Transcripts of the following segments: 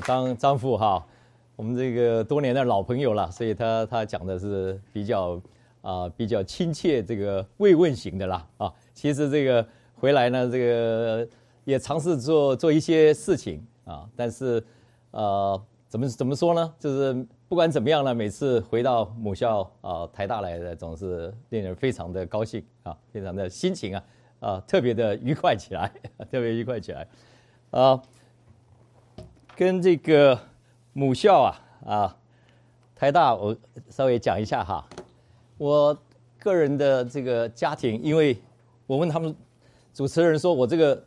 张张富哈，我们这个多年的老朋友了，所以他他讲的是比较啊比较亲切这个慰问型的啦啊。其实这个回来呢，这个也尝试做做一些事情啊，但是呃怎么怎么说呢？就是不管怎么样呢，每次回到母校啊台大来的，总是令人非常的高兴啊，非常的心情啊啊特别的愉快起来，特别愉快起来啊。跟这个母校啊啊，台大，我稍微讲一下哈。我个人的这个家庭，因为我问他们主持人说我这个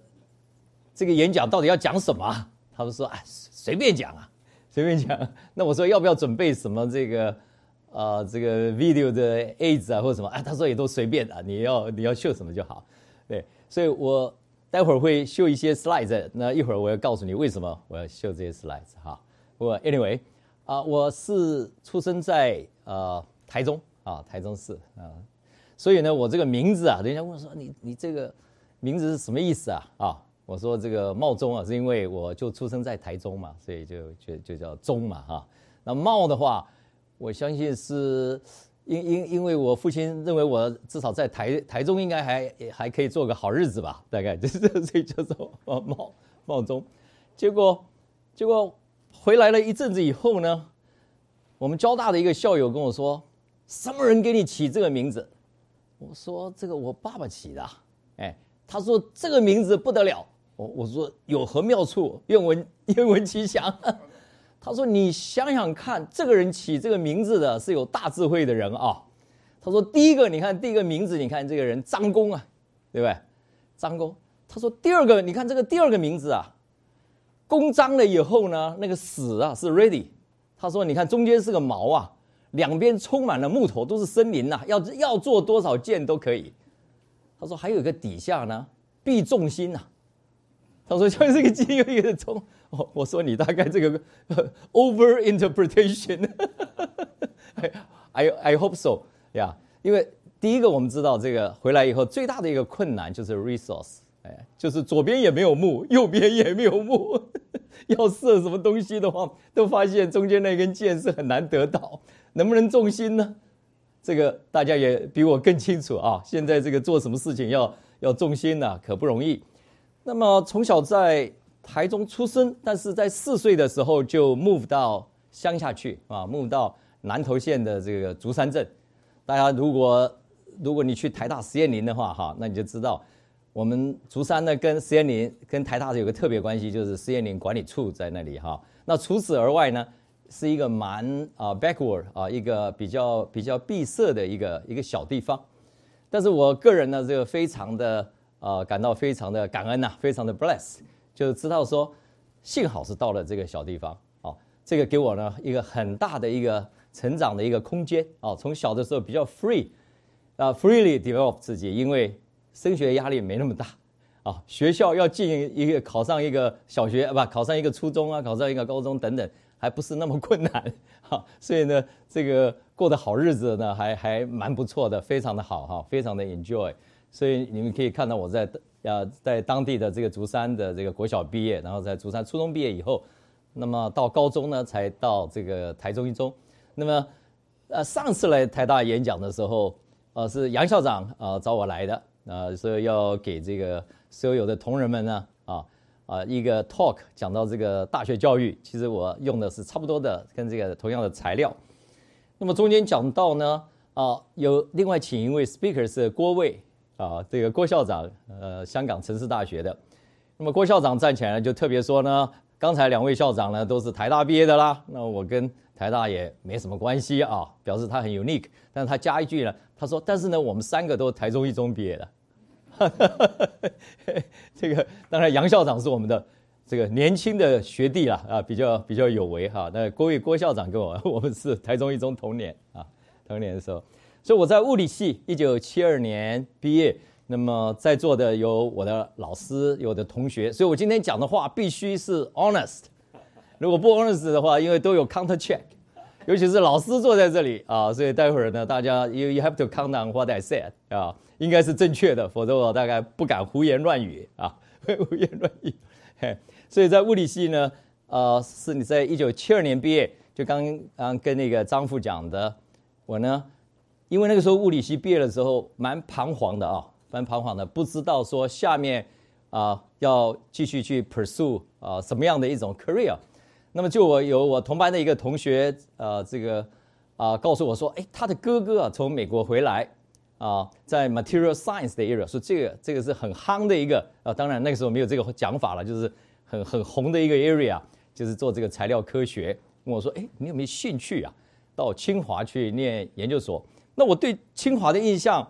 这个演讲到底要讲什么，他们说啊随便讲啊，随便讲。那我说要不要准备什么这个啊这个 video 的 aids 啊或者什么？哎，他说也都随便啊，你要你要秀什么就好。对，所以我。待会儿会秀一些 slides，那一会儿我要告诉你为什么我要秀这些 slides 哈。我 anyway 啊，我是出生在呃台中啊，台中市啊，所以呢，我这个名字啊，人家问说你你这个名字是什么意思啊？啊，我说这个茂中啊，是因为我就出生在台中嘛，所以就就就叫中嘛哈。那茂的话，我相信是。因因因为我父亲认为我至少在台台中应该还还可以做个好日子吧，大概就是 所以叫做茂茂中，结果结果回来了一阵子以后呢，我们交大的一个校友跟我说，什么人给你起这个名字？我说这个我爸爸起的，哎，他说这个名字不得了，我我说有何妙处？愿闻愿闻其详。他说：“你想想看，这个人起这个名字的是有大智慧的人啊。”他说：“第一个，你看第一个名字，你看这个人张公啊，对不对？张公。他说第二个，你看这个第二个名字啊，公张了以后呢，那个死啊是 ready。他说你看中间是个毛啊，两边充满了木头，都是森林呐，要要做多少件都可以。他说还有一个底下呢，必重心呐。他说像这个金有点重。”我我说你大概这个 over interpretation 哈哈哈，哎，I I hope so，呀，因为第一个我们知道这个回来以后最大的一个困难就是 resource，哎，就是左边也没有木，右边也没有木，要射什么东西的话，都发现中间那根箭是很难得到，能不能重心呢？这个大家也比我更清楚啊。现在这个做什么事情要要重心呢，可不容易。那么从小在台中出生，但是在四岁的时候就 move 到乡下去啊，move 到南投县的这个竹山镇。大家如果如果你去台大实验林的话，哈，那你就知道我们竹山呢跟实验林跟台大有个特别关系，就是实验林管理处在那里哈。那除此而外呢，是一个蛮啊 backward 啊一个比较比较闭塞的一个一个小地方。但是我个人呢，这个非常的啊感到非常的感恩呐，非常的 bless。就知道说，幸好是到了这个小地方，哦，这个给我呢一个很大的一个成长的一个空间，哦，从小的时候比较 free，啊，freely develop 自己，因为升学压力没那么大，啊，学校要进一个考上一个小学，不，考上一个初中啊，考上一个高中等等，还不是那么困难，哈，所以呢，这个过的好日子呢，还还蛮不错的，非常的好哈，非常的 enjoy，所以你们可以看到我在。呃在当地的这个竹山的这个国小毕业，然后在竹山初中毕业以后，那么到高中呢才到这个台中一中。那么，呃，上次来台大演讲的时候，呃，是杨校长啊找我来的，啊，说要给这个所有的同仁们呢，啊啊一个 talk 讲到这个大学教育。其实我用的是差不多的跟这个同样的材料。那么中间讲到呢，啊，有另外请一位 speaker 是郭卫。啊，这个郭校长，呃，香港城市大学的。那么郭校长站起来就特别说呢，刚才两位校长呢都是台大毕业的啦，那我跟台大也没什么关系啊，表示他很 unique。但是他加一句呢，他说，但是呢，我们三个都台中一中毕业的。这个当然杨校长是我们的这个年轻的学弟啦，啊，比较比较有为哈。那郭位郭校长跟我，我们是台中一中同年啊，同年的时候。所以我在物理系一九七二年毕业，那么在座的有我的老师，有的同学，所以我今天讲的话必须是 honest。如果不 honest 的话，因为都有 counter check，尤其是老师坐在这里啊，所以待会儿呢，大家 you you have to count on what I said 啊，应该是正确的，否则我大概不敢胡言乱语啊，会胡言乱语。嘿，所以在物理系呢，呃，是你在一九七二年毕业，就刚刚跟那个张副讲的，我呢，因为那个时候物理系毕业的时候蛮彷徨的啊，蛮彷徨的，不知道说下面啊要继续去 pursue 啊什么样的一种 career。那么就我有我同班的一个同学，呃，这个啊告诉我说，哎，他的哥哥啊从美国回来。啊，在 material science 的 area，说这个这个是很夯的一个啊，当然那个时候没有这个讲法了，就是很很红的一个 area，就是做这个材料科学。问我说，哎，你有没有兴趣啊？到清华去念研究所？那我对清华的印象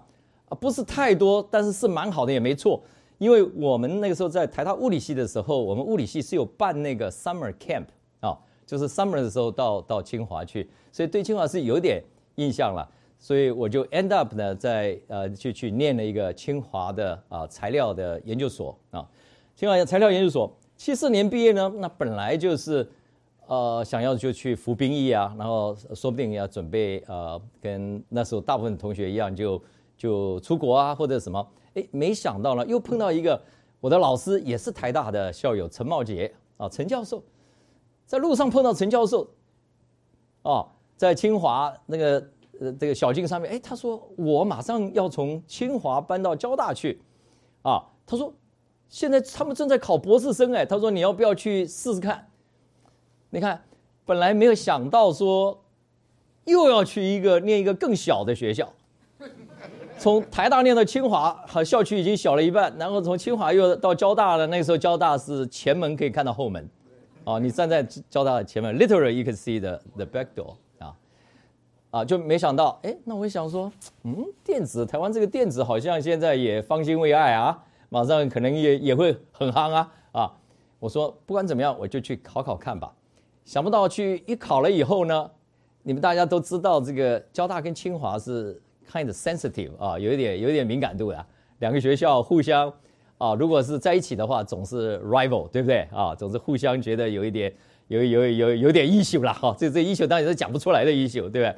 啊不是太多，但是是蛮好的，也没错。因为我们那个时候在台大物理系的时候，我们物理系是有办那个 summer camp 啊，就是 summer 的时候到到清华去，所以对清华是有点印象了。所以我就 end up 呢，在呃就去念了一个清华的啊材料的研究所啊，清华材料研究所七四年毕业呢，那本来就是呃想要就去服兵役啊，然后说不定要准备呃跟那时候大部分同学一样就就出国啊或者什么，哎没想到呢又碰到一个我的老师也是台大的校友陈茂杰啊陈教授，在路上碰到陈教授，哦在清华那个。呃，这个小径上面，哎，他说我马上要从清华搬到交大去，啊，他说现在他们正在考博士生，哎，他说你要不要去试试看？你看，本来没有想到说又要去一个念一个更小的学校，从台大念到清华，好校区已经小了一半，然后从清华又到交大了，那时候交大是前门可以看到后门，啊，你站在交大的前门，literally you can see the the back door。啊，就没想到，哎，那我想说，嗯，电子台湾这个电子好像现在也方兴未艾啊，马上可能也也会很夯啊，啊，我说不管怎么样，我就去考考看吧。想不到去一考了以后呢，你们大家都知道，这个交大跟清华是 kind of sensitive 啊，有一点有一点敏感度的，两个学校互相啊，如果是在一起的话，总是 rival，对不对啊？总是互相觉得有一点有有有有点衣袖了哈，这这衣袖当然是讲不出来的衣袖，对不对？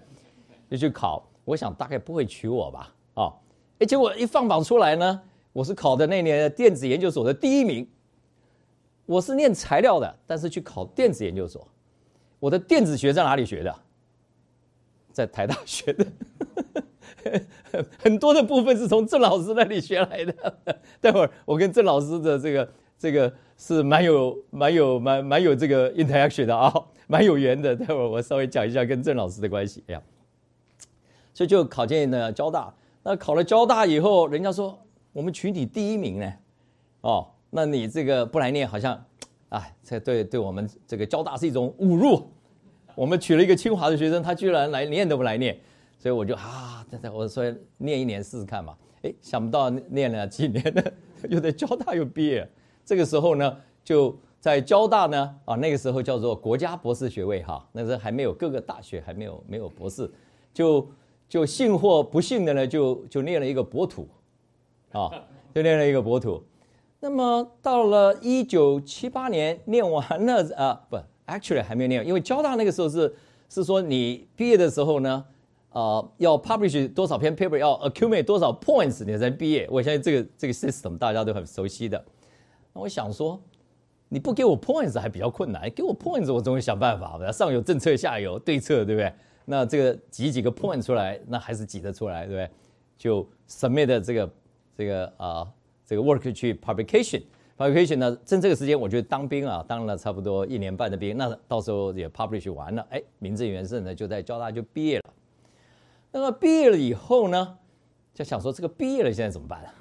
就去考，我想大概不会取我吧，啊，哎，结果一放榜出来呢，我是考的那年电子研究所的第一名。我是念材料的，但是去考电子研究所，我的电子学在哪里学的？在台大学的，很多的部分是从郑老师那里学来的。待会儿我跟郑老师的这个这个是蛮有蛮有蛮蛮有这个 interaction 的啊，蛮有缘的。待会儿我稍微讲一下跟郑老师的关系，哎呀。所以就考进了交大，那考了交大以后，人家说我们群体第一名呢，哦，那你这个不来念，好像，哎，这对对我们这个交大是一种侮辱。我们娶了一个清华的学生，他居然来念都不来念，所以我就啊，我说念一年试试看吧。哎，想不到念了几年呢，又在交大又毕业。这个时候呢，就在交大呢，啊，那个时候叫做国家博士学位哈，那时候还没有各个大学还没有没有博士，就。就幸或不幸的呢，就就念了一个博土，啊，就念了一个博土。那么到了一九七八年念完了啊，不，actually 还没有念，因为交大那个时候是是说你毕业的时候呢，呃，要 publish 多少篇 paper，要 accumulate 多少 points 你才毕业。我相信这个这个 system 大家都很熟悉的。那我想说，你不给我 points 还比较困难，给我 points 我总会想办法，上有政策，下有对策，对不对？那这个挤几个 point 出来，那还是挤得出来，对不对？就 submit 的这个这个啊这个 work 去 publication publication 呢，趁这个时间，我觉得当兵啊，当了差不多一年半的兵，那到时候也 publish 完了，哎，名正言顺的就在交大就毕业了。那么毕业了以后呢，就想说这个毕业了现在怎么办啊？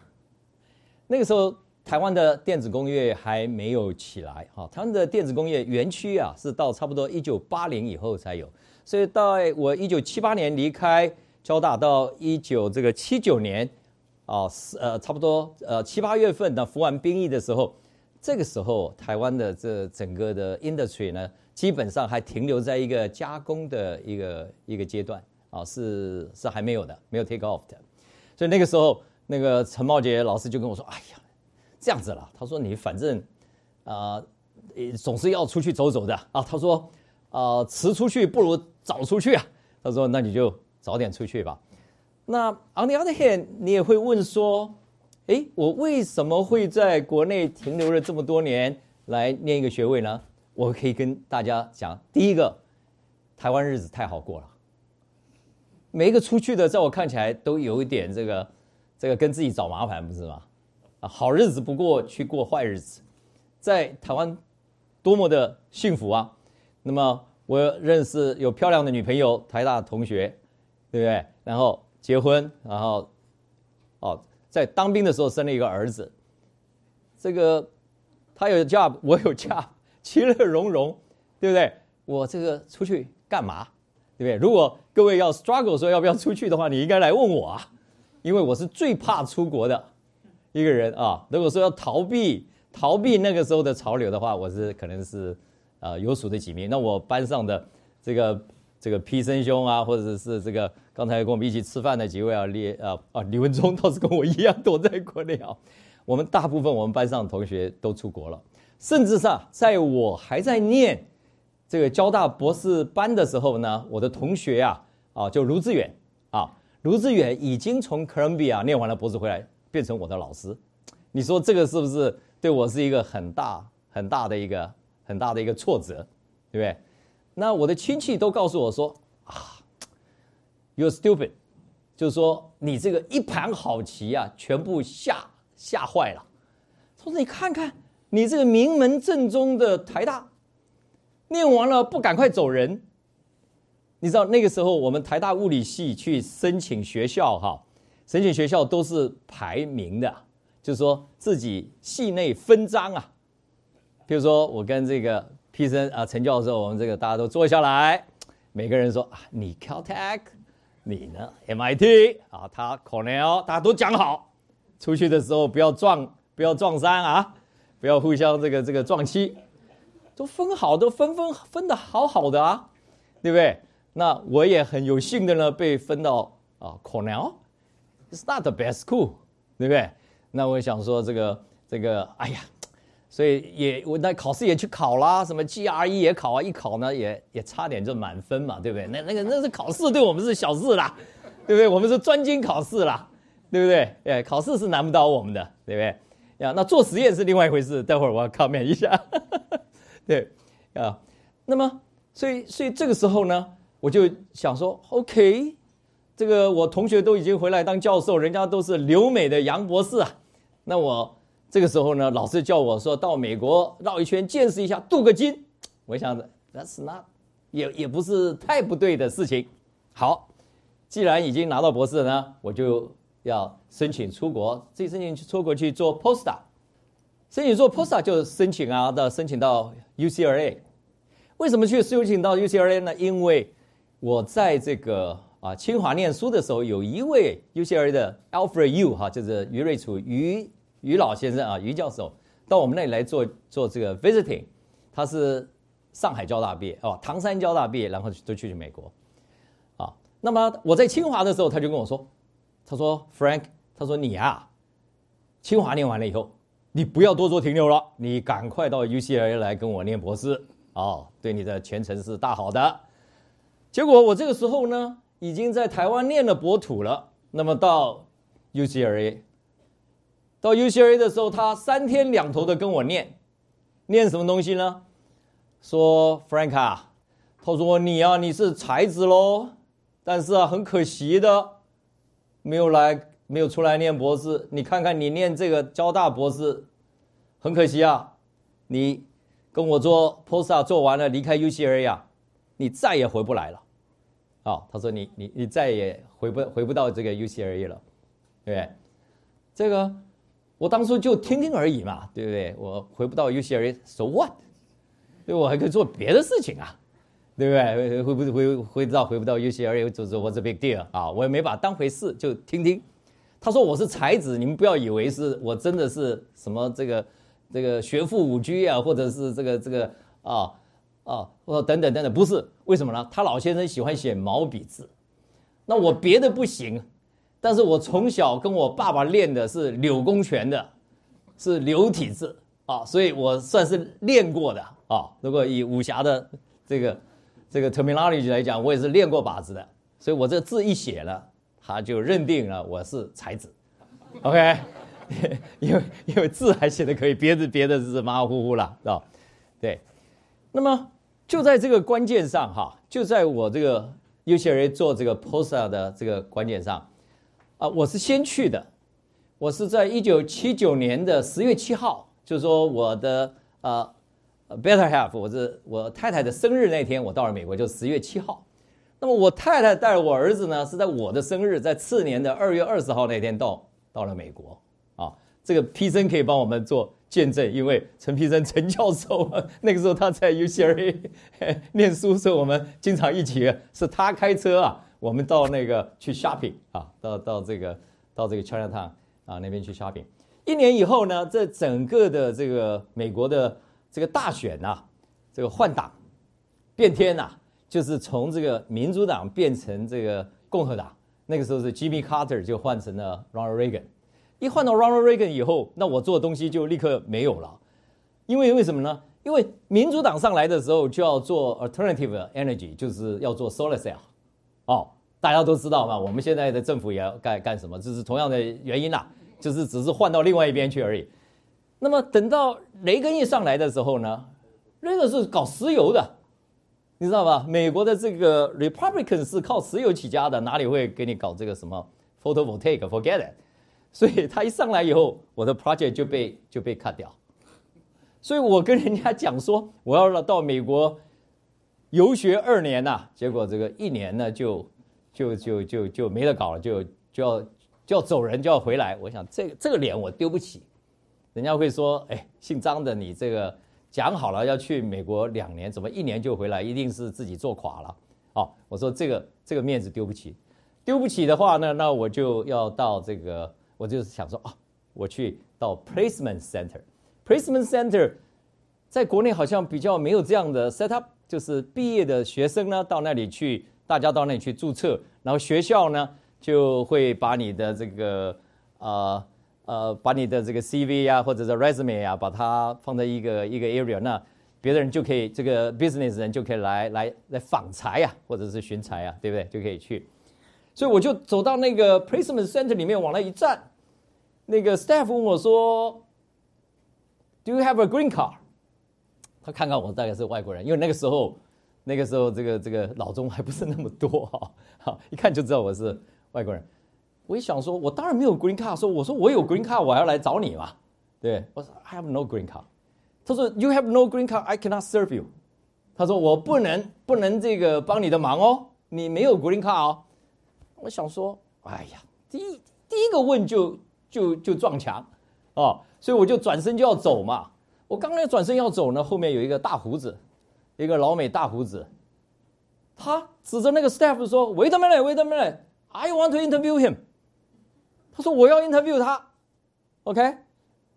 那个时候台湾的电子工业还没有起来，哈，他们的电子工业园区啊，是到差不多一九八零以后才有。所以到我一九七八年离开交大，到一九这个七九年，啊，呃，差不多呃七八月份的服完兵役的时候，这个时候台湾的这整个的 industry 呢，基本上还停留在一个加工的一个一个阶段，啊，是是还没有的，没有 take off 的。所以那个时候，那个陈茂杰老师就跟我说：“哎呀，这样子了。”他说：“你反正啊，总是要出去走走的啊。”他说。啊，迟出去不如早出去啊！他说：“那你就早点出去吧。”那 on the other hand，你也会问说：“哎，我为什么会在国内停留了这么多年来念一个学位呢？我可以跟大家讲，第一个，台湾日子太好过了。每一个出去的，在我看起来都有一点这个，这个跟自己找麻烦，不是吗？啊，好日子不过去过坏日子，在台湾多么的幸福啊！那么我认识有漂亮的女朋友，台大同学，对不对？然后结婚，然后哦，在当兵的时候生了一个儿子。这个他有 job，我有家其乐融融，对不对？我这个出去干嘛？对不对？如果各位要 struggle 说要不要出去的话，你应该来问我啊，因为我是最怕出国的一个人啊。如果说要逃避逃避那个时候的潮流的话，我是可能是呃有数的几名。那我班上的这个这个 P 生兄啊，或者是这个刚才跟我们一起吃饭的几位啊，李啊啊李文忠倒是跟我一样躲在国内啊。我们大部分我们班上的同学都出国了，甚至上在我还在念这个交大博士班的时候呢，我的同学啊啊，就卢志远啊，卢志远已经从哥伦比亚念完了博士回来，变成我的老师。你说这个是不是对我是一个很大很大的一个很大的一个挫折，对不对？那我的亲戚都告诉我说啊，You're stupid，就是说你这个一盘好棋啊，全部下。吓坏了，他说：“你看看，你这个名门正宗的台大，念完了不赶快走人？你知道那个时候我们台大物理系去申请学校，哈，申请学校都是排名的，就是说自己系内分章啊。比如说我跟这个 P 生啊陈教授，我们这个大家都坐下来，每个人说啊，你 Caltech，你呢 MIT 啊，他 Cornell，大家都讲好。”出去的时候不要撞，不要撞衫啊，不要互相这个这个撞期，都分好，都分分分的好好的啊，对不对？那我也很有幸的呢，被分到啊 Cornell，is not the best school，对不对？那我想说这个这个，哎呀，所以也我那考试也去考啦，什么 GRE 也考啊，一考呢也也差点就满分嘛，对不对？那那个那是考试，对我们是小事啦，对不对？我们是专精考试啦。对不对？哎，考试是难不倒我们的，对不对？呀，那做实验是另外一回事。待会儿我要 comment 一下。对，啊，那么，所以，所以这个时候呢，我就想说，OK，这个我同学都已经回来当教授，人家都是留美的杨博士啊。那我这个时候呢，老师叫我说到美国绕一圈见识一下，镀个金。我想着，That's not，也也不是太不对的事情。好，既然已经拿到博士了呢，我就。要申请出国，自己申请去出国去做 postdoc，申请做 postdoc 就申请啊，到申请到 UCLA。为什么去申请到 UCLA 呢？因为我在这个啊清华念书的时候，有一位 UCLA 的 Alfred Yu 哈，就是于瑞楚于于老先生啊，于教授到我们那里来做做这个 visiting。他是上海交大毕业哦，唐山交大毕业，然后就去美国。啊，那么我在清华的时候，他就跟我说。他说：“Frank，他说你啊，清华念完了以后，你不要多做停留了，你赶快到 UCLA 来跟我念博士哦，对你的前程是大好的。”结果我这个时候呢，已经在台湾念了博土了。那么到 UCLA，到 UCLA 的时候，他三天两头的跟我念，念什么东西呢？说 Frank 啊，他说你啊，你是才子喽，但是啊，很可惜的。没有来，没有出来念博士。你看看你念这个交大博士，很可惜啊，你跟我做 post 做完了，离开 UCLA 啊，你再也回不来了。啊，他说你你你再也回不回不到这个 UCLA 了，对不对？这个我当初就听听而已嘛，对不对？我回不到 UCLA，so what？对，我还可以做别的事情啊。对不对？会不会回回到回不到 UCLA 就是 What's a big deal 啊？我也没把它当回事，就听听。他说我是才子，你们不要以为是我真的是什么这个这个学富五车啊，或者是这个这个啊啊，或等等等等，不是。为什么呢？他老先生喜欢写毛笔字，那我别的不行，但是我从小跟我爸爸练的是柳公权的，是柳体字啊，所以我算是练过的啊。如果以武侠的这个。这个 terminology 来讲，我也是练过把子的，所以我这字一写了，他就认定了我是才子。OK，因为因为字还写的可以，别的别的是马马虎虎了，是吧？对，那么就在这个关键上哈，就在我这个 UCLA 做这个 poster 的这个关键上，啊，我是先去的，我是在一九七九年的十月七号，就是说我的呃 better half，我是我太太的生日那天，我到了美国，就十月七号。那么我太太带我儿子呢，是在我的生日，在次年的二月二十号那天到到了美国啊。这个 P 生可以帮我们做。见证，因为陈皮生陈教授那个时候他在 UCLA 念书时候，我们经常一起，是他开车啊，我们到那个去 shopping 啊，到到这个到这个 Chinatown 啊那边去 shopping。一年以后呢，这整个的这个美国的这个大选呐，这个换党变天呐，就是从这个民主党变成这个共和党。那个时候是 Jimmy Carter 就换成了 Ronald Reagan。一换到 Ronald Reagan 以后，那我做的东西就立刻没有了，因为为什么呢？因为民主党上来的时候就要做 alternative energy，就是要做 solar cell，哦，大家都知道嘛。我们现在的政府也要干干什么？这是同样的原因啦，就是只是换到另外一边去而已。那么等到雷根一上来的时候呢，那个是搞石油的，你知道吧？美国的这个 Republican 是靠石油起家的，哪里会给你搞这个什么 photovoltaic？Forget it。所以他一上来以后，我的 project 就被就被 cut 掉。所以我跟人家讲说，我要到美国游学二年呐，结果这个一年呢就就就就就没得搞了，就就要就要走人，就要回来。我想这个这个脸我丢不起，人家会说，哎，姓张的你这个讲好了要去美国两年，怎么一年就回来？一定是自己做垮了。哦，我说这个这个面子丢不起，丢不起的话呢，那我就要到这个。我就是想说啊，我去到 placement center，placement center，在国内好像比较没有这样的 set up，就是毕业的学生呢到那里去，大家到那里去注册，然后学校呢就会把你的这个呃呃把你的这个 CV 啊或者是 resume 啊，把它放在一个一个 area，那别的人就可以这个 business 人就可以来来来访才啊，或者是寻才啊，对不对？就可以去。所以我就走到那个 placement center 里面往那一站，那个 staff 问我说：“Do you have a green card？” 他看看我大概是外国人，因为那个时候，那个时候这个这个老中还不是那么多哈，好一看就知道我是外国人。我一想说，我当然没有 green card，说我说我有 green card，我要来找你嘛，对我说 I have no green card。他说 You have no green card，I cannot serve you。他说我不能不能这个帮你的忙哦，你没有 green card 哦。我想说，哎呀，第一第一个问就就就撞墙，哦，所以我就转身就要走嘛。我刚刚转身要走呢，后面有一个大胡子，一个老美大胡子，他指着那个 staff 说：“Wait a minute, wait a minute, I want to interview him。”他说：“我要 interview 他，OK，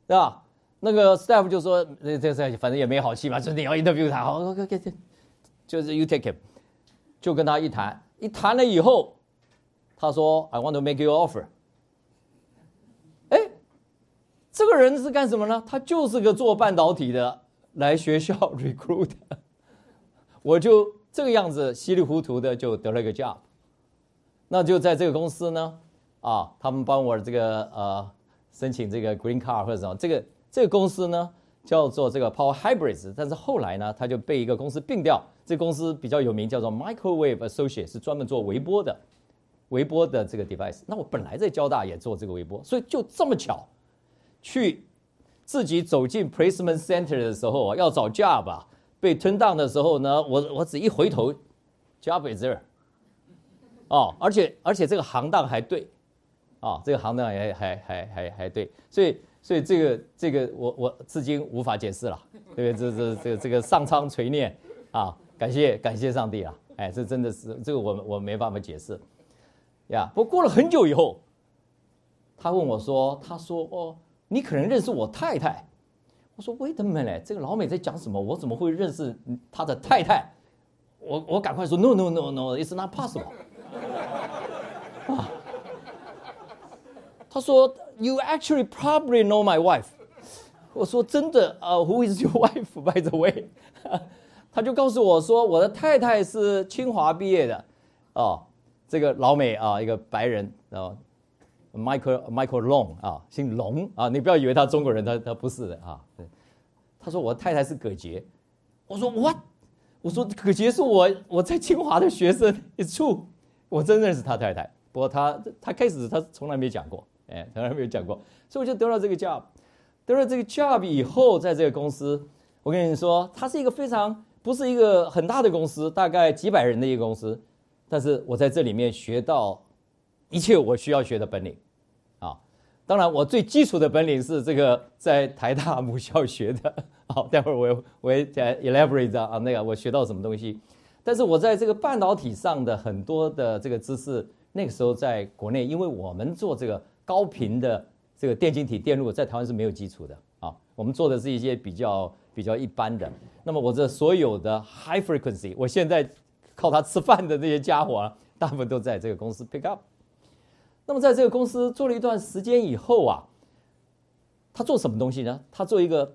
对吧？”那个 staff 就说：“这这这反正也没好气嘛，就是你要 interview 他，好，OK OK，就是 you take him。”就跟他一谈，一谈了以后。他说：“I want to make you offer。”哎，这个人是干什么呢？他就是个做半导体的，来学校 recruit。我就这个样子稀里糊涂的就得了一个 job。那就在这个公司呢，啊，他们帮我这个呃申请这个 green card 或者什么。这个这个公司呢叫做这个 Power Hybrids，但是后来呢，他就被一个公司并掉。这公司比较有名，叫做 Microwave associate，是专门做微波的。微波的这个 device，那我本来在交大也做这个微波，所以就这么巧，去自己走进 placement center 的时候，要找 job 啊，被吞 down 的时候呢，我我只一回头，job is there，哦，而且而且这个行当还对，啊，这个行当也还还还还对，所以所以这个这个我我至今无法解释了，对不对？这这这这个上苍垂念啊，感谢感谢上帝啊，哎，这真的是这个我我没办法解释。呀，不过了很久以后，他问我说：“他说哦，你可能认识我太太。”我说：“Wait a minute，这个老美在讲什么？我怎么会认识他的太太？”我我赶快说：“No no no no，it's not possible。”啊，他说：“You actually probably know my wife。”我说：“真的啊，Who is your wife by the way？” 他就告诉我说：“我的太太是清华毕业的。”哦。这个老美啊，一个白人啊，Michael Michael Long 啊，姓龙啊，你不要以为他中国人，他他不是的啊。他说我太太是葛杰，我说 What？我说葛杰是我我在清华的学生，It's true，我真认识他太太。不过他他开始他从来没讲过，哎，从来没有讲过，所以我就得了这个 job。得了这个 job 以后，在这个公司，我跟你说，它是一个非常不是一个很大的公司，大概几百人的一个公司，但是我在这里面学到一切我需要学的本领。当然，我最基础的本领是这个在台大母校学的。好，待会儿我我也再 elaborate 啊，那个我学到什么东西。但是我在这个半导体上的很多的这个知识，那个时候在国内，因为我们做这个高频的这个电晶体电路，在台湾是没有基础的啊。我们做的是一些比较比较一般的。那么我这所有的 high frequency，我现在靠它吃饭的这些家伙，啊大部分都在这个公司 pick up。那么在这个公司做了一段时间以后啊，他做什么东西呢？他做一个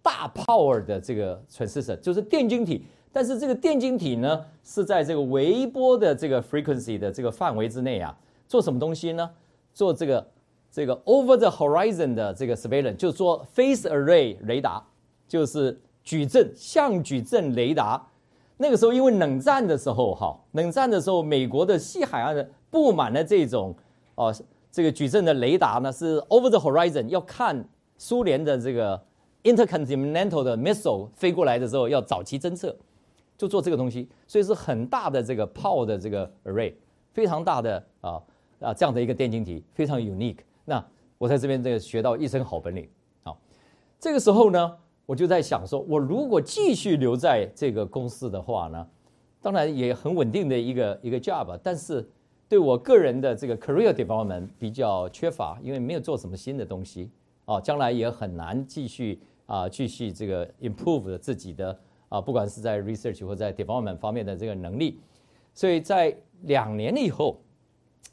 大 power 的这个 transistor，就是电晶体。但是这个电晶体呢，是在这个微波的这个 frequency 的这个范围之内啊，做什么东西呢？做这个这个 over the horizon 的这个 surveillance，就是说 phase array 雷达，就是矩阵相矩阵雷达。那个时候因为冷战的时候哈，冷战的时候，美国的西海岸的布满了这种。哦，这个矩阵的雷达呢是 over the horizon，要看苏联的这个 intercontinental 的 missile 飞过来的时候要早期侦测，就做这个东西，所以是很大的这个炮的这个 array，非常大的啊啊这样的一个电晶体，非常 unique。那我在这边这个学到一身好本领。好，这个时候呢，我就在想说，我如果继续留在这个公司的话呢，当然也很稳定的一个一个 job，但是。对我个人的这个 career development 比较缺乏，因为没有做什么新的东西，啊，将来也很难继续啊，继续这个 improve 自己的啊，不管是在 research 或在 development 方面的这个能力。所以在两年以后，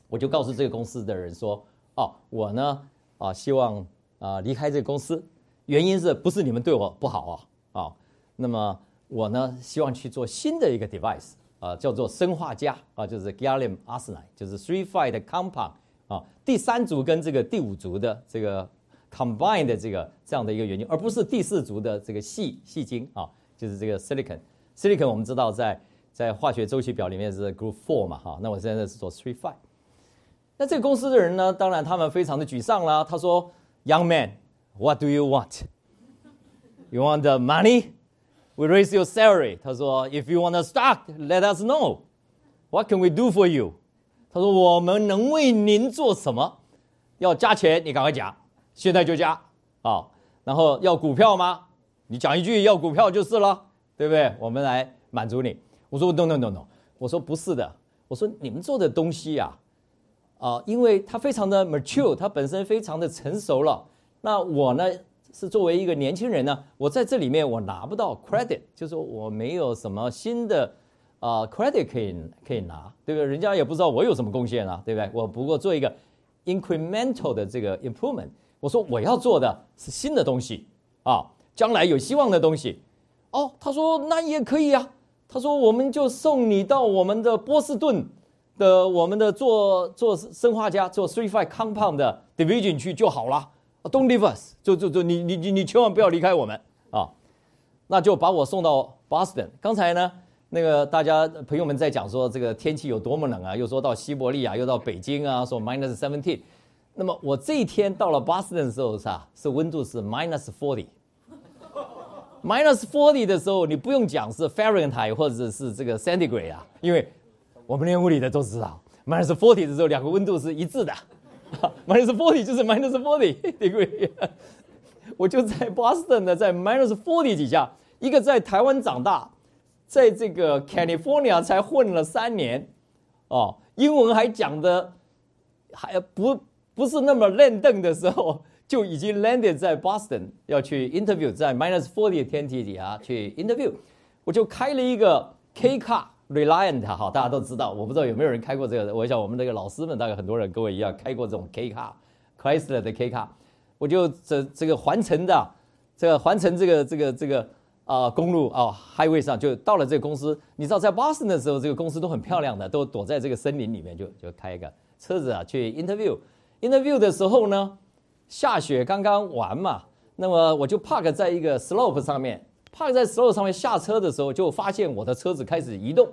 我就告诉这个公司的人说，哦，我呢啊，希望啊离开这个公司，原因是不是你们对我不好啊？啊，那么我呢希望去做新的一个 device。啊，叫做砷化镓啊，就是 gallium arsenide，就是 three five 的 compound 啊，第三族跟这个第五族的这个 combine 的这个这样的一个原因，而不是第四族的这个细细晶啊，就是这个 silicon。silicon 我们知道在在化学周期表里面是 group four 嘛，哈，那我现在是做 three five。那这个公司的人呢，当然他们非常的沮丧啦。他说，Young man，what do you want？You want the money？We raise your salary。他说，If you want to start, let us know. What can we do for you？他说，我们能为您做什么？要加钱，你赶快讲，现在就加啊。然后要股票吗？你讲一句要股票就是了，对不对？我们来满足你。我说，No No No No。我说不是的。我说你们做的东西呀，啊，因为它非常的 mature，它本身非常的成熟了。那我呢？是作为一个年轻人呢，我在这里面我拿不到 credit，就是我没有什么新的啊 credit 可以可以拿，对不对？人家也不知道我有什么贡献啊，对不对？我不过做一个 incremental 的这个 improvement。我说我要做的是新的东西啊，将来有希望的东西。哦，他说那也可以啊。他说我们就送你到我们的波士顿的我们的做做生化家做 three five compound 的 division 去就好了。Don't leave us，就就就你你你你千万不要离开我们啊！那就把我送到 Boston。刚才呢，那个大家朋友们在讲说这个天气有多么冷啊，又说到西伯利亚，又到北京啊，说 minus seventeen。那么我这一天到了 Boston 的时候是啊，是温度是 minus forty。minus forty 的时候，你不用讲是 Fahrenheit 或者是这个 centigrade 啊，因为我们练物理的都知道，minus forty 的时候两个温度是一致的。Minus forty 就是 minus forty degree，我就在 Boston 呢，在 minus forty 底下，一个在台湾长大，在这个 California 才混了三年，哦，英文还讲的还不不是那么练邓的时候，就已经 landed 在 Boston 要去 interview，在 minus forty 天气底下去 interview，我就开了一个 K car。Reliant 哈，大家都知道，我不知道有没有人开过这个。我想我们这个老师们大概很多人跟我一样开过这种 K 卡，Chrysler 的 K 卡。我就这这个环城的，这个环城这个这个这个啊公路啊 Highway 上就到了这个公司。你知道在 Boston 的时候，这个公司都很漂亮的，都躲在这个森林里面，就就开一个车子啊去 Interview。Interview 的时候呢，下雪刚刚完嘛，那么我就 Park 在一个 Slope 上面，park 在 slope 上面下车的时候，就发现我的车子开始移动。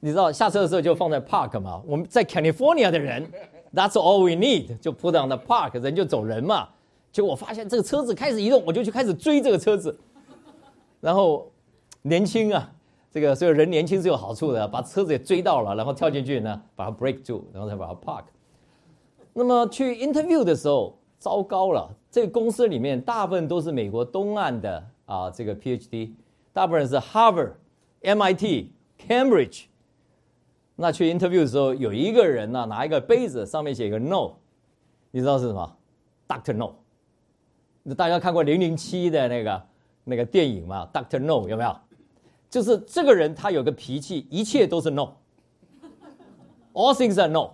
你知道下车的时候就放在 park 嘛？我们在 California 的人，That's all we need，就 put on the park，人就走人嘛。结果我发现这个车子开始移动，我就去开始追这个车子。然后年轻啊，这个所以人年轻是有好处的，把车子也追到了，然后跳进去呢，把它 break 住，然后再把它 park。那么去 interview 的时候，糟糕了，这个公司里面大部分都是美国东岸的啊，这个 PhD，大部分是 Harvard、MIT、Cambridge。那去 interview 的时候，有一个人呢，拿一个杯子，上面写一个 No，你知道是什么？Doctor No。大家看过零零七的那个那个电影吗？Doctor No 有没有？就是这个人他有个脾气，一切都是 No，All things are No，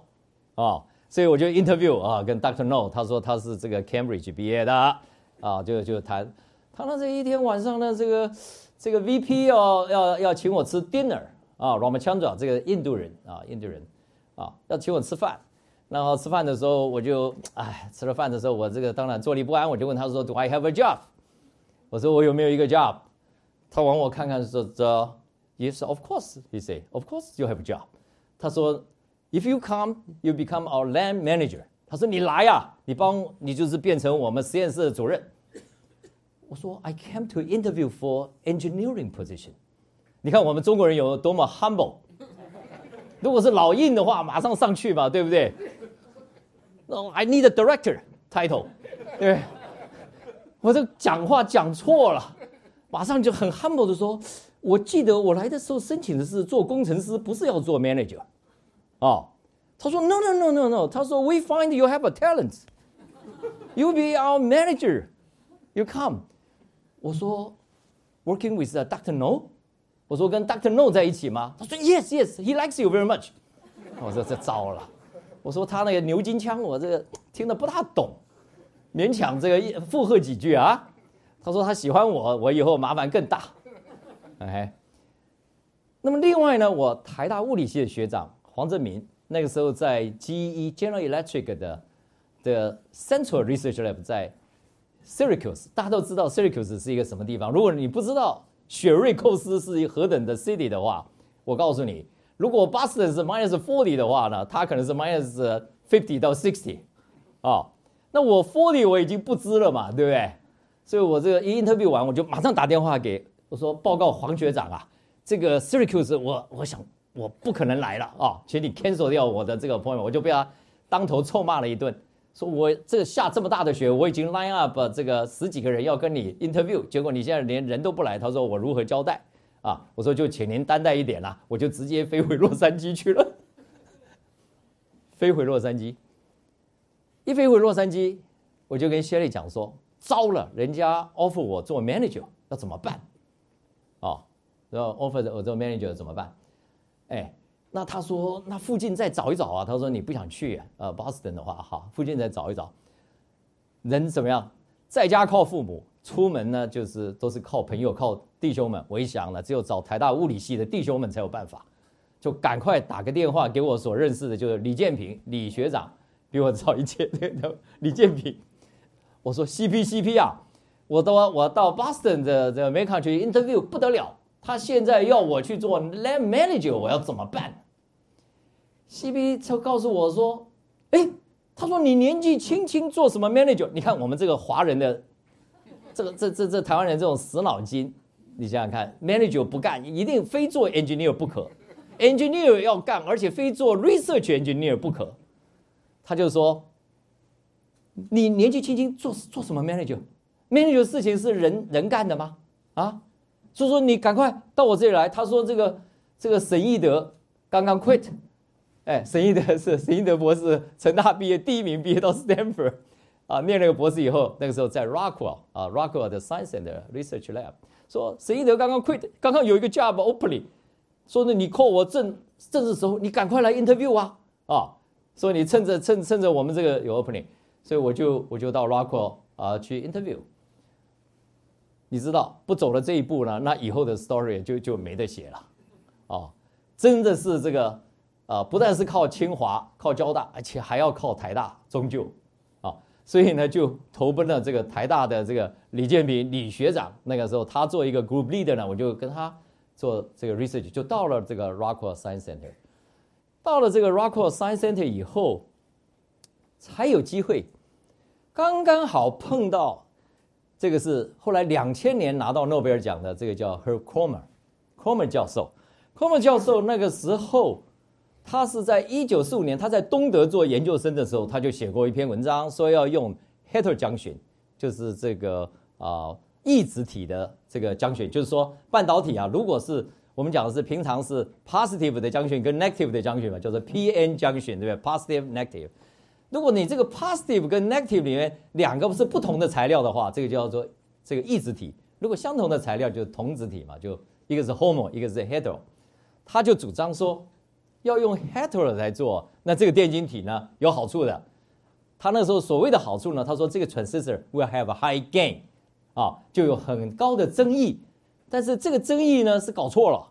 啊，所以我就 interview 啊，跟 Doctor No，他说他是这个 Cambridge 毕业的，啊，就就谈，谈到这一天晚上呢，这个这个 VP 要要要请我吃 dinner。啊，Ramachandra 这个印度人啊，印度人，啊，要请我吃饭。然后吃饭的时候，我就哎，吃了饭的时候，我这个当然坐立不安。我就问他说：“Do I have a job？” 我说我有没有一个 job？他往我看看说：“这 Yes, of course。” He say, "Of course you have a job." 他说：“If you come, you become our land manager." 他说：“你来呀，你帮你就是变成我们实验室的主任。”我说：“I came to interview for engineering position.” 你看我们中国人有多么 humble，如果是老印的话，马上上去嘛，对不对？I need a director title，对，我这讲话讲错了，马上就很 humble 的说，我记得我来的时候申请的是做工程师，不是要做 manager，哦，他说 no no no no no，他说 we find you have a talent，you be our manager，you come， 我说 working with a doctor no。我说跟 Doctor No 在一起吗？他说 Yes Yes He likes you very much。我说这糟了。我说他那个牛津腔，我这个听得不大懂，勉强这个附和几句啊。他说他喜欢我，我以后麻烦更大。哎，那么另外呢，我台大物理系的学长黄正明，那个时候在 GE General Electric 的的 Central Research Lab 在 Syracuse，大家都知道 Syracuse 是一个什么地方。如果你不知道，雪瑞寇斯是一何等的 city 的话，我告诉你，如果 Boston 是 minus forty 的话呢，它可能是 minus fifty 到 sixty，啊，那我 forty 我已经不知了嘛，对不对？所以我这个一 interview 完，我就马上打电话给我说报告黄学长啊，这个 Syracuse 我我想我不可能来了啊，请你 cancel 掉我的这个 point 我就被他当头臭骂了一顿。说我这下这么大的雪，我已经 line up 这个十几个人要跟你 interview，结果你现在连人都不来，他说我如何交代？啊，我说就请您担待一点啦，我就直接飞回洛杉矶去了。飞回洛杉矶，一飞回洛杉矶，我就跟谢丽讲说，糟了，人家 offer 我做 manager，要怎么办？啊，然后 offer 我做 manager 怎么办？哎。那他说，那附近再找一找啊。他说你不想去，呃，Boston 的话，哈，附近再找一找。人怎么样？在家靠父母，出门呢就是都是靠朋友、靠弟兄们。我一想呢，只有找台大物理系的弟兄们才有办法，就赶快打个电话给我所认识的，就是李建平李学长，比我早一届的李建平。我说 CP CP 啊，我到我到 Boston 的这 Make Country Interview 不得了，他现在要我去做 Lab Manager，我要怎么办？CB 就告诉我说：“哎，他说你年纪轻轻做什么 manager？你看我们这个华人的，这个这这这台湾人这种死脑筋，你想想看，manager 不干，一定非做 engineer 不可，engineer 要干，而且非做 research engineer 不可。他就说，你年纪轻轻做做什么 manager？manager 事情是人人干的吗？啊，所以说你赶快到我这里来。他说这个这个沈义德刚刚 quit。”哎，沈义德是沈义德博士，成大毕业第一名，毕业到 Stanford，啊，念了个博士以后，那个时候在 Rockwell 啊，Rockwell 的 Science and Research Lab，说沈义德刚刚 quit，刚刚有一个 job opening，说呢你 call 我正正是时候，你赶快来 interview 啊，啊，说你趁着趁趁着我们这个有 opening，所以我就我就到 Rockwell 啊去 interview，你知道不走了这一步呢，那以后的 story 就就没得写了，啊，真的是这个。啊，不但是靠清华、靠交大，而且还要靠台大，终究，啊，所以呢就投奔了这个台大的这个李建平李学长。那个时候他做一个 group leader 呢，我就跟他做这个 research，就到了这个 Rockwell Science Center。到了这个 Rockwell Science Center 以后，才有机会，刚刚好碰到这个是后来两千年拿到诺贝尔奖的这个叫 Herb Kromer，Kromer 教授，Kromer 教授那个时候，他是在一九四五年他在东德做研究生的时候，他就写过一篇文章，说要用 heterojunction，就是这个啊异质体的这个 junction，就是说半导体啊，如果是我们讲的是平常是 positive 的 junction 跟 negative 的 junction 嘛，叫做 p-n junction，对不对？positive negative。如果你这个 positive 跟 negative 里面两个是不同的材料的话，这个叫做这个异质体。如果相同的材料就是同质体嘛，就一个是 homo，一个是 hetero。他就主张说要用 hetero 来做，那这个电晶体呢有好处的。他那时候所谓的好处呢，他说这个 transistor will have a high gain，啊，就有很高的增益。但是这个争议呢是搞错了，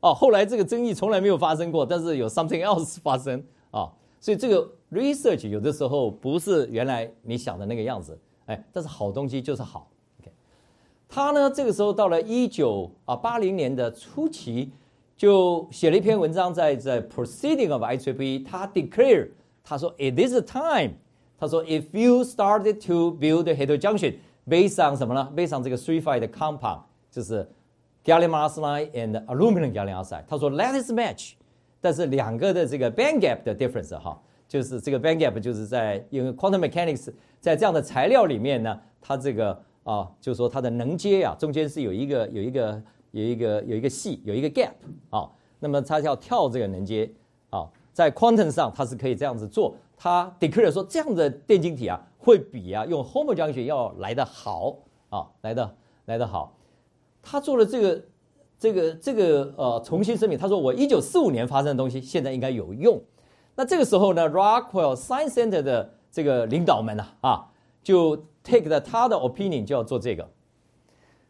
哦，后来这个争议从来没有发生过，但是有 something else 发生啊，所以这个 research 有的时候不是原来你想的那个样子，哎，但是好东西就是好。OK，他呢这个时候到了一九啊八零年的初期，就写了一篇文章在在 Proceeding of IEEE，他 declare 他说 It is time，他说 If you started to build a heterojunction based on 什么呢？based on 这个 three five 的 compound。就是 gallium arsenide and aluminum gallium arsenide。他说 let is match，但是两个的这个 band gap 的 difference 哈，就是这个 band gap 就是在因为 quantum mechanics 在这样的材料里面呢，它这个啊，就是说它的能阶呀，中间是有一个有一个有一个有一个系有一个 gap 啊，那么它要跳这个能阶啊，在 quantum 上它是可以这样子做。他 declare 说这样的电晶体啊，会比啊用 homo junction 要来得好啊，来的来得好。他做了这个，这个，这个呃，重新声明。他说：“我一九四五年发生的东西，现在应该有用。”那这个时候呢，Rockwell Science Center 的这个领导们呢，啊，就 take 的他的 opinion 就要做这个。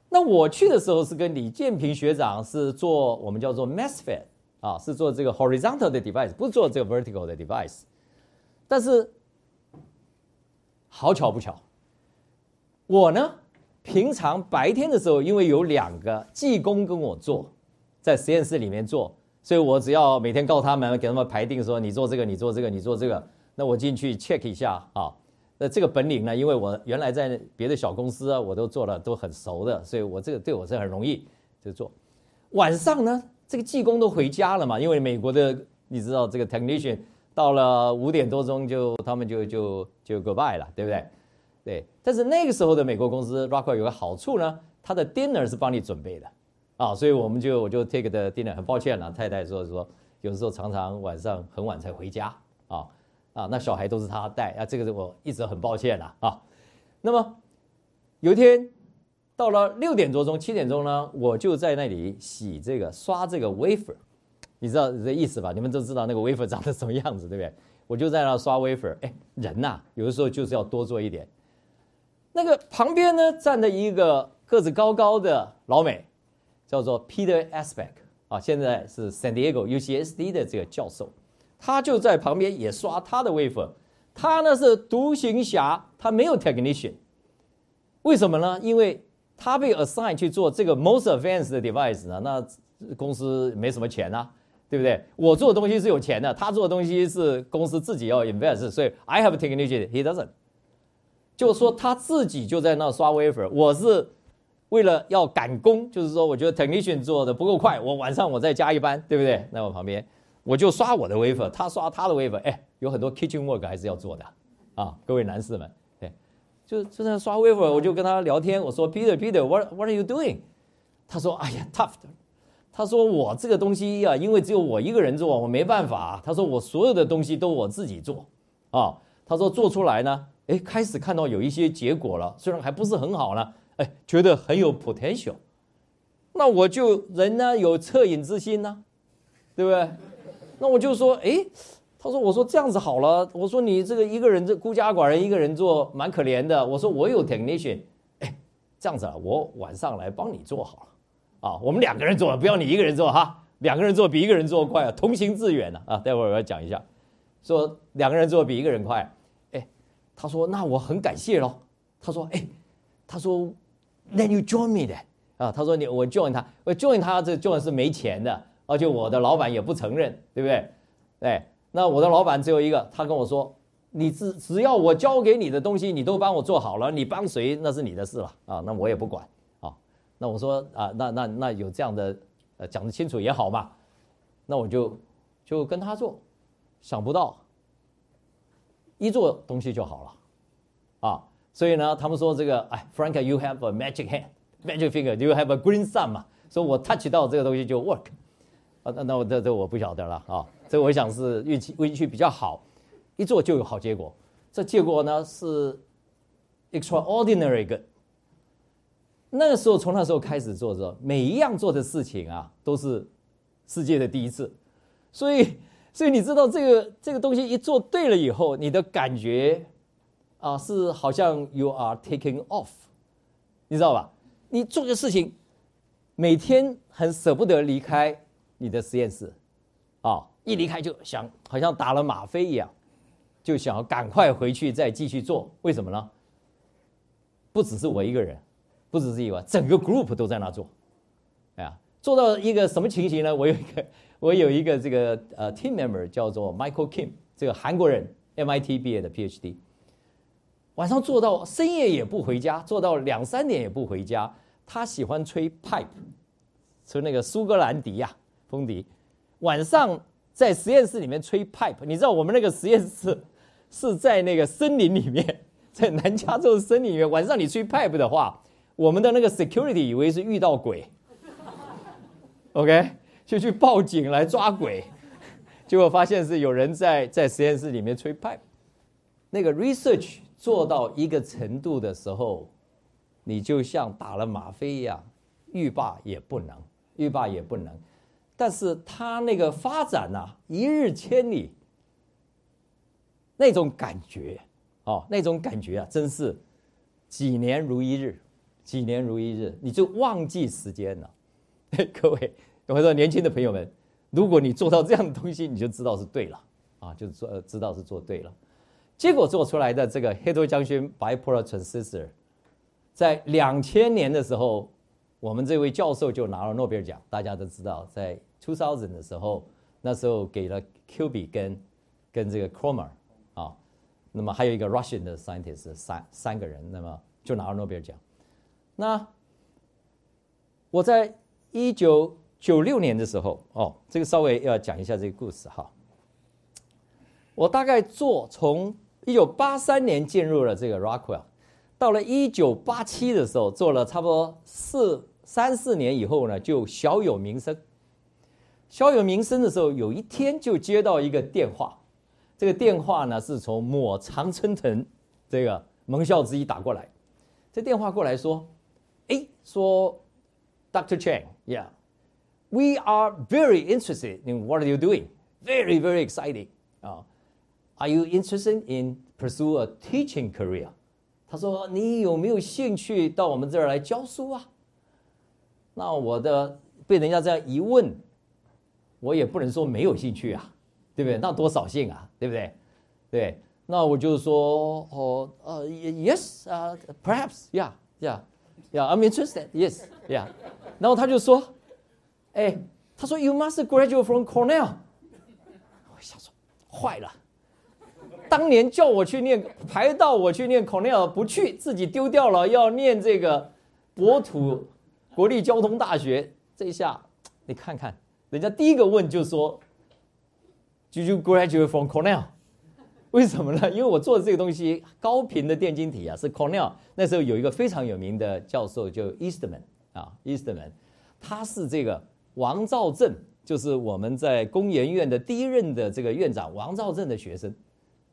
那我去的时候是跟李建平学长是做我们叫做 MassFet 啊，是做这个 horizontal 的 device，不是做这个 vertical 的 device。但是好巧不巧，我呢。平常白天的时候，因为有两个技工跟我做，在实验室里面做，所以我只要每天告诉他们，给他们排定说你做这个，你做这个，你做这个，那我进去 check 一下啊。那这个本领呢，因为我原来在别的小公司啊，我都做了，都很熟的，所以我这个对我是很容易就做。晚上呢，这个技工都回家了嘛，因为美国的你知道这个 technician 到了五点多钟就他们就就就 goodbye 了，对不对？对，但是那个时候的美国公司 Rockwell 有个好处呢，他的 dinner 是帮你准备的，啊，所以我们就我就 take 的 dinner，很抱歉了，太太说说有的时候常常晚上很晚才回家，啊啊，那小孩都是他带，啊，这个是我一直很抱歉了啊。那么有一天到了六点多钟、七点钟呢，我就在那里洗这个刷这个 wafer，你知道这意思吧？你们都知道那个 wafer 长得什么样子，对不对？我就在那刷 wafer，哎，人呐，有的时候就是要多做一点。那个旁边呢站着一个个子高高的老美，叫做 Peter Aspect 啊，现在是 San Diego UCSD 的这个教授，他就在旁边也刷他的 wafer，他呢是独行侠，他没有 technician，为什么呢？因为他被 assign 去做这个 most advanced device 呢，那公司没什么钱啊，对不对？我做的东西是有钱的，他做的东西是公司自己要 invest，所以 I have technician，he doesn't。就说他自己就在那刷 wafer，我是为了要赶工，就是说我觉得 technician 做的不够快，我晚上我再加一班，对不对？那我旁边我就刷我的 wafer，他刷他的 wafer，哎，有很多 kitchen work 还是要做的啊，各位男士们，对，就就在刷 wafer，我就跟他聊天，我说 Peter Peter，what what are you doing？他说哎呀 tough，他说我这个东西啊，因为只有我一个人做，我没办法。他说我所有的东西都我自己做啊，他说做出来呢。哎，开始看到有一些结果了，虽然还不是很好呢，哎，觉得很有 potential。那我就人呢有恻隐之心呢，对不对？那我就说，哎，他说，我说这样子好了，我说你这个一个人这孤家寡人一个人做蛮可怜的，我说我有 technician，哎，这样子啊，我晚上来帮你做好了，啊，我们两个人做，不要你一个人做哈，两个人做比一个人做快啊，同行致远呢啊，待会儿我要讲一下，说两个人做比一个人快。他说那我很感谢喽。他说哎，他说 Then you join me 的啊，他说你我 join 他，我 join 他这 join 是没钱的，而且我的老板也不承认，对不对？哎，那我的老板只有一个，他跟我说，你只只要我交给你的东西，你都帮我做好了，你帮谁那是你的事了啊，那我也不管啊。那我说啊，那那那有这样的讲得清楚也好嘛，那我就就跟他做，想不到一做东西就好了啊。所以呢，他们说这个哎，Frank，you have a magic hand，magic finger，you have a green sun 嘛，说我 touch 到这个东西就 work。啊，那那我这这我不晓得了啊，这我想是运气运气比较好，一做就有好结果。这结果呢是 extraordinary good。那时候从那时候开始做着，每一样做的事情啊都是世界的第一次。所以所以你知道这个这个东西一做对了以后，你的感觉啊是好像 you are taking off，你知道吧？你做个事情，每天很舍不得离开。你的实验室，啊，一离开就想好像打了吗啡一样，就想要赶快回去再继续做。为什么呢？不只是我一个人，不只是一个，整个 group 都在那做，哎呀，做到一个什么情形呢？我有一个，我有一个这个呃 team member 叫做 Michael Kim，这个韩国人，MIT 毕业的 PhD，晚上做到深夜也不回家，做到两三点也不回家。他喜欢吹 pipe，吹那个苏格兰笛呀。风笛，晚上在实验室里面吹 pipe。你知道我们那个实验室是在那个森林里面，在南加州森林里面。晚上你吹 pipe 的话，我们的那个 security 以为是遇到鬼，OK，就去报警来抓鬼。结果发现是有人在在实验室里面吹 pipe。那个 research 做到一个程度的时候，你就像打了吗啡一样，欲罢也不能，欲罢也不能。但是他那个发展呐，一日千里，那种感觉，哦，那种感觉啊，真是几年如一日，几年如一日，你就忘记时间了。各位，我说年轻的朋友们，如果你做到这样的东西，你就知道是对了啊，就是说知道是做对了。结果做出来的这个黑头将军 bipolar transistor，在两千年的时候，我们这位教授就拿了诺贝尔奖，大家都知道在。Two thousand 的时候，那时候给了 q b 跟跟这个 Cromer 啊，那么还有一个 Russian 的 scientist 三三个人，那么就拿了诺贝尔奖。那我在一九九六年的时候，哦，这个稍微要讲一下这个故事哈。我大概做从一九八三年进入了这个 Rockwell，到了一九八七的时候，做了差不多四三四年以后呢，就小有名声。小有名声的时候，有一天就接到一个电话，这个电话呢是从某长春藤这个盟校之一打过来，这电话过来说，哎，说，Dr. Chang，yeah Chang，yeah，we are very interested in what are you doing，very very exciting 啊，Are you interested in pursue a teaching career？他说你有没有兴趣到我们这儿来教书啊？那我的被人家这样一问。我也不能说没有兴趣啊，对不对？那多扫兴啊，对不对？对，那我就说哦，呃，yes 啊，perhaps，yeah，yeah，yeah，I'm interested，yes，yeah。然后他就说， 哎，他说 You must graduate from Cornell。我想说，坏了，当年叫我去念，排到我去念 Cornell，不去，自己丢掉了，要念这个博土国立交通大学，这一下你看看。人家第一个问就说，Did you graduate from Cornell？为什么呢？因为我做的这个东西高频的电晶体啊，是 Cornell 那时候有一个非常有名的教授叫 Eastman 啊，Eastman，他是这个王兆正，就是我们在工研院的第一任的这个院长王兆正的学生。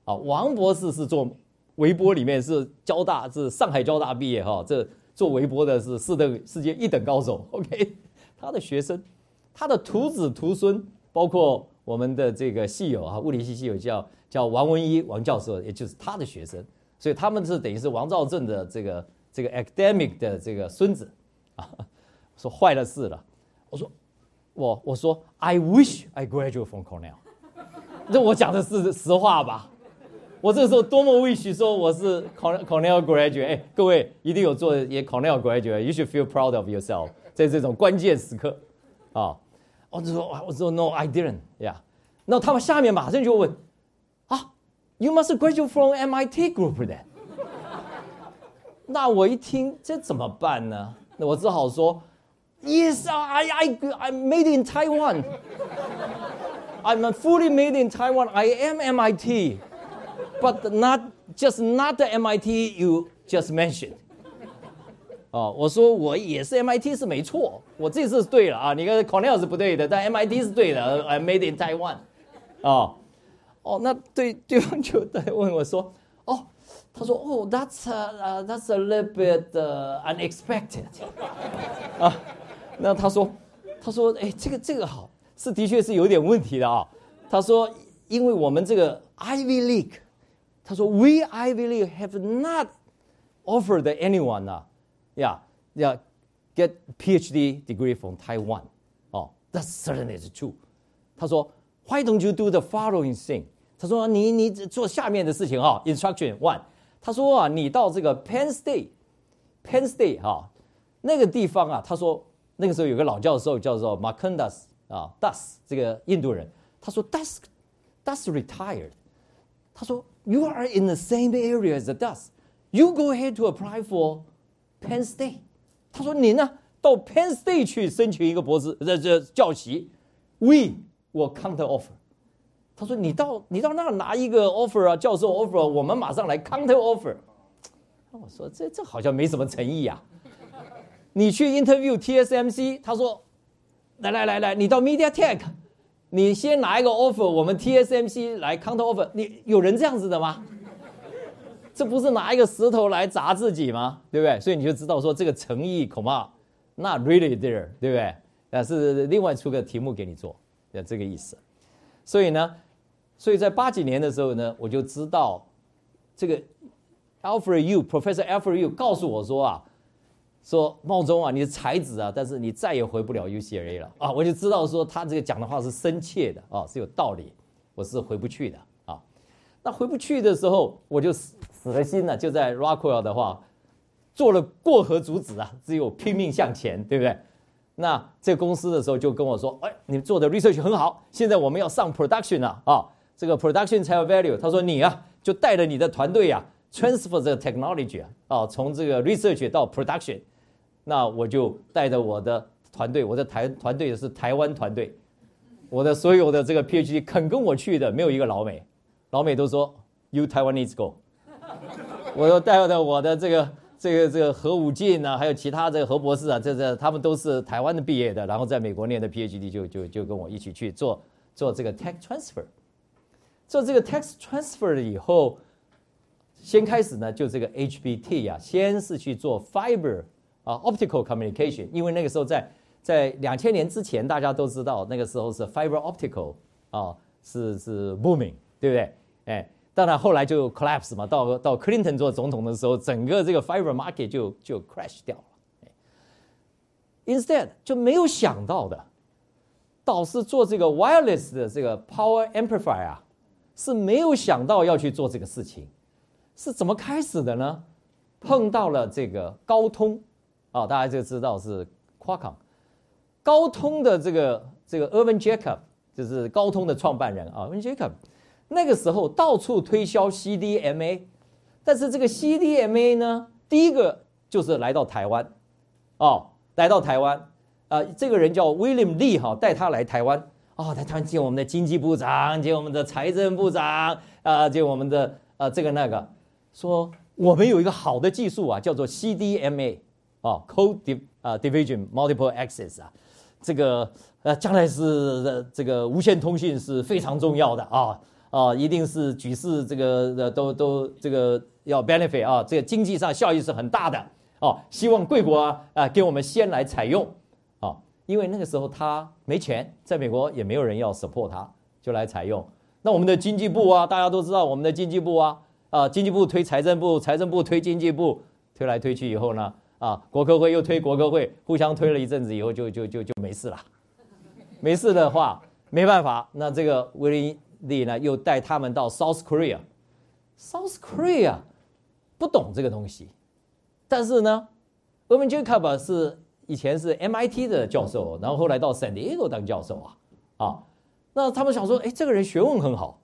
啊，王博士是做微波里面是交大是上海交大毕业哈，这做微波的是世等世界一等高手。OK，他的学生。他的徒子徒孙，包括我们的这个系友啊，物理系系友叫叫王文一王教授，也就是他的学生，所以他们是等于是王兆正的这个这个 academic 的这个孙子啊。说坏了事了，我说我我说 I wish I graduate from Cornell，这我讲的是实话吧？我这个时候多么 wish 说我是 Cornell graduate，哎，各位一定有做也 Cornell graduate，you should feel proud of yourself，在这种关键时刻，啊，我就说，我说 no I didn't。Yeah，那他们下面马上就问，啊，you must graduate from MIT group then，那我一听这怎么办呢？那我只好说 ，yes I I I made in Taiwan，I'm fully made in Taiwan，I am MIT。But not just not the MIT you just mentioned。哦，我说我也是 MIT 是没错，我这次是对了啊。你看 Cornell 是不对的，但 MIT 是对的。I made in Taiwan。哦，哦，那对对方就在问我说，哦，他说哦，That's a that's a little bit unexpected。啊， 那他说，他说，哎，这个这个好，是的确是有点问题的啊。他说，因为我们这个 Ivy League。他说：“We I believe have not offered anyone 啊，yeah yeah get PhD degree from Taiwan。哦，That certainly is true。他说：Why don't you do the following thing？他说：你你做下面的事情啊。Instruction one。他说啊，你到这个 Penn State，Penn State 哈那个地方啊，他说 那个时候有个老教授叫做 Markandas 啊，Das 这个印度人，他说 Das Das retired。他说。You are in the same area as the dust. You go ahead to apply for Penn State. 他说：“你呢，到 Penn State 去申请一个博士，这这教习，We will counter offer。”他说：“你到你到那儿拿一个 offer 啊，教授 offer，我们马上来 counter offer。”我说：“这这好像没什么诚意呀。”你去 interview TSMC，他说：“来来来来，你到 MediaTek。”你先拿一个 offer，我们 TSMC 来 counter offer，你有人这样子的吗？这不是拿一个石头来砸自己吗？对不对？所以你就知道说这个诚意恐怕 not really there，对不对？啊，是另外出个题目给你做，要这个意思。所以呢，所以在八几年的时候呢，我就知道这个 Alfred Yu Professor Alfred Yu 告诉我说啊。说茂忠啊，你是才子啊，但是你再也回不了 UCLA 了啊！我就知道说他这个讲的话是深切的啊，是有道理，我是回不去的啊。那回不去的时候，我就死死了心了，就在 Rockwell 的话做了过河卒子啊，只有拼命向前，对不对？那这个公司的时候就跟我说，哎，你做的 research 很好，现在我们要上 production 了啊，这个 production 才有 value。他说你啊，就带着你的团队呀，transfer 这个 technology 啊，啊，从这个 research 到 production。那我就带着我的团队，我的台团队是台湾团队，我的所有的这个 PhD 肯跟我去的没有一个老美，老美都说 You Taiwanese go。我又带着我的这个这个这个何武进啊，还有其他这个何博士啊，这这他们都是台湾的毕业的，然后在美国念的 PhD 就就就跟我一起去做做这个 tech transfer，做这个 tech transfer 以后，先开始呢就这个 HBT 呀，先是去做 fiber。啊，optical communication，因为那个时候在在两千年之前，大家都知道那个时候是 fiber optical 啊，是是 booming，对不对？哎，当然后来就 collapse 嘛，到到 Clinton 做总统的时候，整个这个 fiber market 就就 crash 掉了。Instead 就没有想到的，倒是做这个 wireless 的这个 power amplifier 啊，是没有想到要去做这个事情，是怎么开始的呢？碰到了这个高通。啊，大家就知道是 Qualcomm，高通的这个这个 Irvin Jacob 就是高通的创办人啊，Irvin Jacob 那个时候到处推销 CDMA，但是这个 CDMA 呢，第一个就是来到台湾，哦，来到台湾，啊，这个人叫 William Lee 哈，带他来台湾，哦，他突然见我们的经济部长，见我们的财政部长，啊，见我们的啊这个那个，说我们有一个好的技术啊，叫做 CDMA。哦，code 啊，division multiple access 啊，这个呃，将来是这个无线通讯是非常重要的啊啊，一定是举世这个都都这个要 benefit 啊，这个经济上效益是很大的哦。希望贵国啊啊给我们先来采用啊，因为那个时候他没钱，在美国也没有人要 support 他，就来采用。那我们的经济部啊，大家都知道我们的经济部啊啊，经济部推财政部，财政部推经济部，推来推去以后呢？啊，国科会又推国科会，互相推了一阵子以后，就就就就没事了。没事的话，没办法，那这个威廉利呢，又带他们到 South Korea，South Korea 不懂这个东西，但是呢 e r v i n Jacob 是以前是 MIT 的教授，然后后来到 San Diego 当教授啊，啊，那他们想说，哎，这个人学问很好，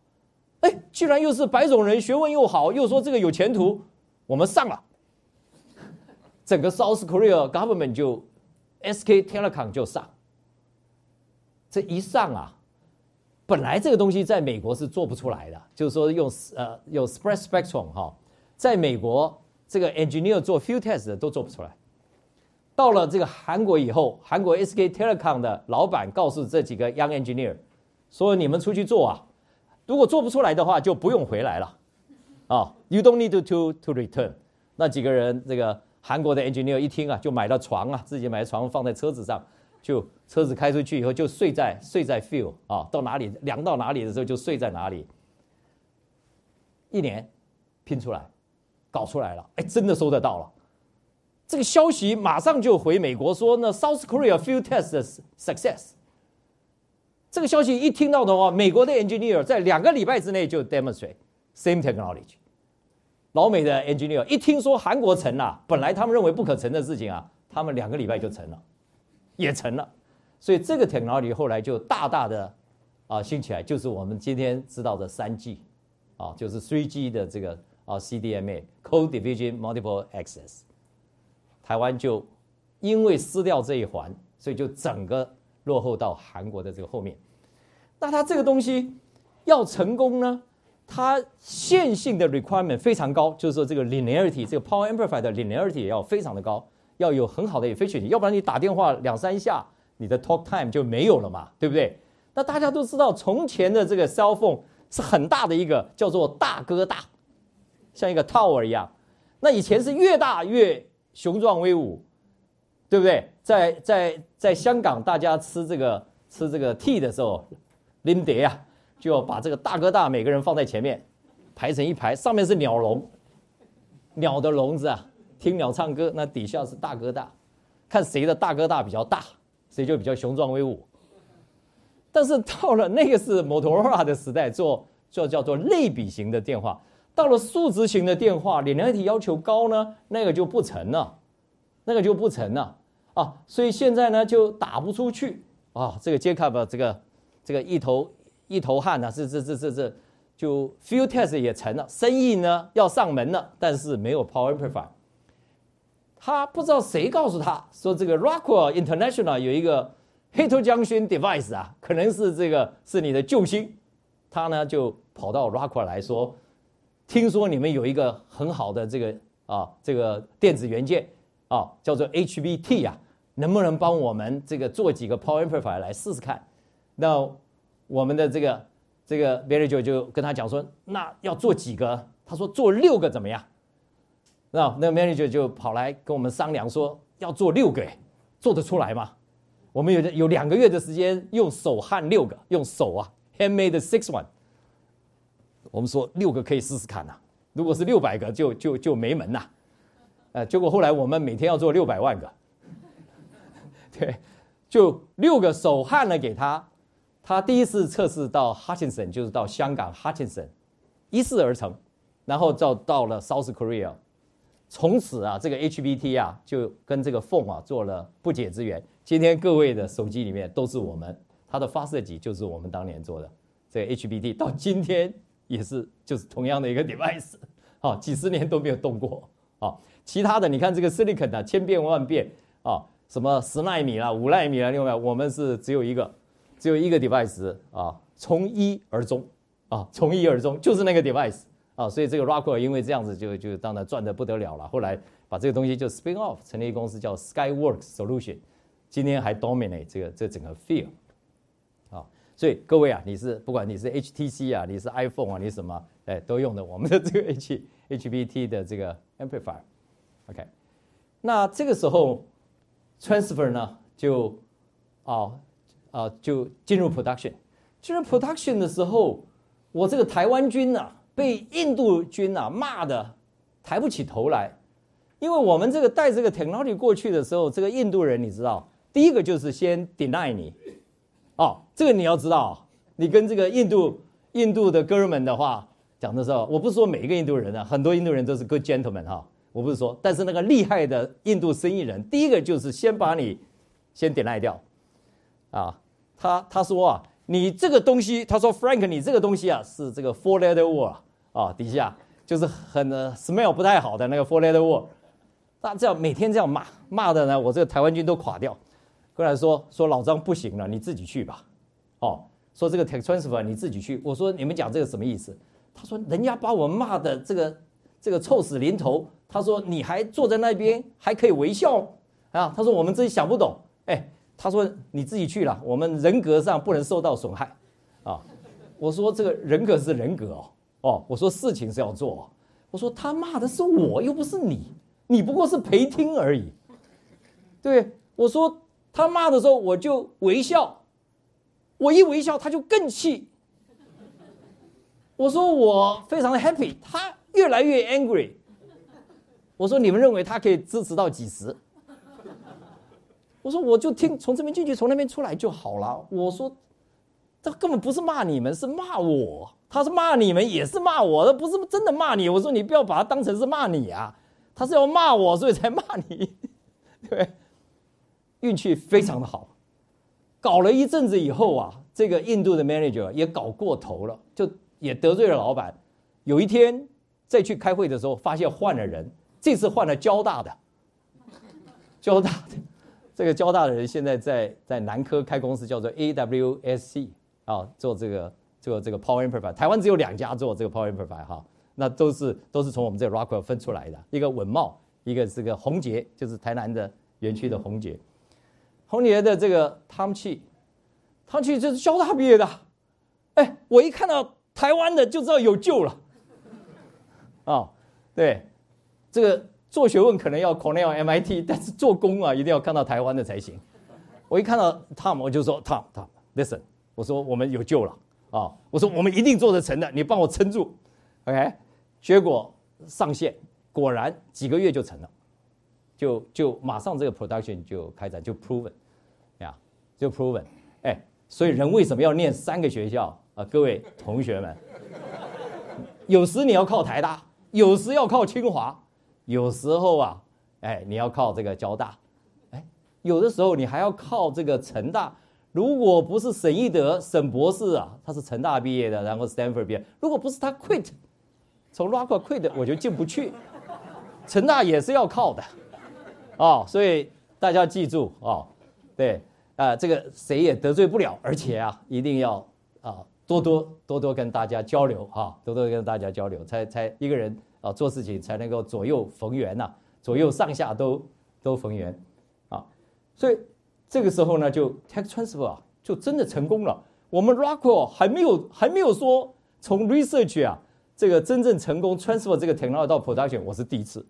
哎，居然又是白种人，学问又好，又说这个有前途，我们上了，整个 South Korea government 就 SK Telecom 就上，这一上啊。本来这个东西在美国是做不出来的，就是说用呃用 spread spectrum 哈，在美国这个 engineer 做 f e w test 的都做不出来。到了这个韩国以后，韩国 SK Telecom 的老板告诉这几个 young engineer 说：“你们出去做啊，如果做不出来的话，就不用回来了啊，you don't need to to to return。”那几个人这个韩国的 engineer 一听啊，就买了床啊，自己买床放在车子上。就车子开出去以后，就睡在睡在 field 啊，到哪里凉到哪里的时候就睡在哪里。一年拼出来，搞出来了，哎，真的收得到了。这个消息马上就回美国说，那 South Korea field test success。这个消息一听到的话，美国的 engineer 在两个礼拜之内就 demonstrate same technology。老美的 engineer 一听说韩国成了，本来他们认为不可成的事情啊，他们两个礼拜就成了。也成了，所以这个 technology 后来就大大的啊兴起来，就是我们今天知道的三 G，啊，就是 three G 的这个啊 CDMA Code Division Multiple Access。台湾就因为撕掉这一环，所以就整个落后到韩国的这个后面。那它这个东西要成功呢，它线性的 requirement 非常高，就是说这个 linearity，这个 power amplifier 的 linearity 也要非常的高。要有很好的 efficiency，要不然你打电话两三下，你的 talk time 就没有了嘛，对不对？那大家都知道，从前的这个 cell phone 是很大的一个，叫做大哥大，像一个 tower 一样。那以前是越大越雄壮威武，对不对？在在在香港，大家吃这个吃这个 tea 的时候，拎碟啊，就要把这个大哥大每个人放在前面，排成一排，上面是鸟笼，鸟的笼子啊。听鸟唱歌，那底下是大哥大，看谁的大哥大比较大，谁就比较雄壮威武。但是到了那个是摩托罗拉的时代，做做叫做类比型的电话，到了数值型的电话，连连体要求高呢，那个就不成了，那个就不成了啊！所以现在呢就打不出去啊！这个杰卡吧，这个这个一头一头汗呐，这这这这这就 field test 也成了，生意呢要上门了，但是没有 power amplifier。他不知道谁告诉他说这个 Rockwell International 有一个 heterojunction device 啊，可能是这个是你的救星。他呢就跑到 Rockwell 来说，听说你们有一个很好的这个啊这个电子元件啊，叫做 HBT 啊，能不能帮我们这个做几个 power amplifier 来试试看？那我们的这个这个 manager 就跟他讲说，那要做几个？他说做六个怎么样？那那 manager 就跑来跟我们商量说，要做六个，做得出来吗？我们有有两个月的时间，用手焊六个，用手啊，handmade six one。我们说六个可以试试看呐，如果是六百个，就就就没门呐。呃，结果后来我们每天要做六百万个，对，就六个手焊了给他，他第一次测试到 Hutchinson，就是到香港 Hutchinson，一试而成，然后到到了 South Korea。从此啊，这个 HBT 啊，就跟这个 phone 啊做了不解之缘。今天各位的手机里面都是我们，它的发射机就是我们当年做的。这个 HBT 到今天也是就是同样的一个 device，啊，几十年都没有动过。啊，其他的你看这个 silicon 啊，千变万变啊，什么十纳米啦、五纳米啦，另外我们是只有一个，只有一个 device 啊，从一而终啊，从一而终就是那个 device。啊，所以这个 Rockwell 因为这样子就就当然赚的不得了了。后来把这个东西就 spin off 成立一公司叫 Skyworks Solution，今天还 dominate 这个这整个 field。啊，所以各位啊，你是不管你是 HTC 啊，你是 iPhone 啊，你什么哎都用的我们的这个 H HBT 的这个 amplifier。OK，那这个时候 transfer 呢就啊啊就进入 production，进入 production 的时候，我这个台湾军呢。被印度军啊骂的抬不起头来，因为我们这个带这个 technology 过去的时候，这个印度人你知道，第一个就是先 deny 你，哦，这个你要知道，你跟这个印度印度的哥们的话讲的时候，我不是说每一个印度人啊，很多印度人都是 good gentleman 哈，我不是说，但是那个厉害的印度生意人，第一个就是先把你先点赖掉，啊，他他说啊，你这个东西，他说 Frank，你这个东西啊是这个 four letter word 啊，底下就是很 smell 不太好的那个 four letter word，那这样每天这样骂骂的呢，我这个台湾军都垮掉。过来说说老张不行了，你自己去吧。哦，说这个 tech transfer 你自己去。我说你们讲这个什么意思？他说人家把我骂的这个这个臭死临头。他说你还坐在那边还可以微笑啊？他说我们自己想不懂。哎，他说你自己去了，我们人格上不能受到损害啊。我说这个人格是人格哦。哦，我说事情是要做。哦我说他骂的是我又不是你，你不过是陪听而已。对，我说。他骂的时候，我就微笑，我一微笑，他就更气。我说我非常的 happy，他越来越 angry。我说你们认为他可以支持到几时？我说我就听从这边进去，从那边出来就好了。我说这根本不是骂你们，是骂我。他是骂你们，也是骂我，他不是真的骂你。我说你不要把他当成是骂你啊，他是要骂我，所以才骂你，对。运气非常的好，搞了一阵子以后啊，这个印度的 manager 也搞过头了，就也得罪了老板。有一天再去开会的时候，发现换了人，这次换了交大的，交大的这个交大的人现在在在南科开公司，叫做 AWSC 啊，做这个做这个 Power Amplifier。台湾只有两家做这个 Power Amplifier 哈，那都是都是从我们这个 Rockwell 分出来的，一个稳茂，一个是个宏杰，就是台南的园区的宏杰。红杰的这个汤气，汤气就是交大毕业的，哎，我一看到台湾的就知道有救了。啊，对，这个做学问可能要 Cornell、MIT，但是做工啊一定要看到台湾的才行。我一看到 Tom，我就说 Tom，Tom，Listen，我说我们有救了啊，我说我们一定做得成的，你帮我撑住，OK？结果上线，果然几个月就成了，就就马上这个 production 就开展，就 proven 呀。就 proven，哎，所以人为什么要念三个学校啊？各位同学们，有时你要靠台大，有时要靠清华，有时候啊，哎，你要靠这个交大，哎，有的时候你还要靠这个成大。如果不是沈一德沈博士啊，他是成大毕业的，然后 Stanford 毕业，如果不是他 quit，从 Rockwell quit，我就进不去。成大也是要靠的，哦，所以大家记住哦，对。啊，这个谁也得罪不了，而且啊，一定要啊多多多多跟大家交流哈，多多跟大家交流，才才一个人啊做事情才能够左右逢源呐，左右上下都都逢源啊，所以这个时候呢，就 tech transfer 啊，就真的成功了。我们 Rockwell 还没有还没有说从 research 啊，这个真正成功 transfer 这个 technology 到 production，我是第一次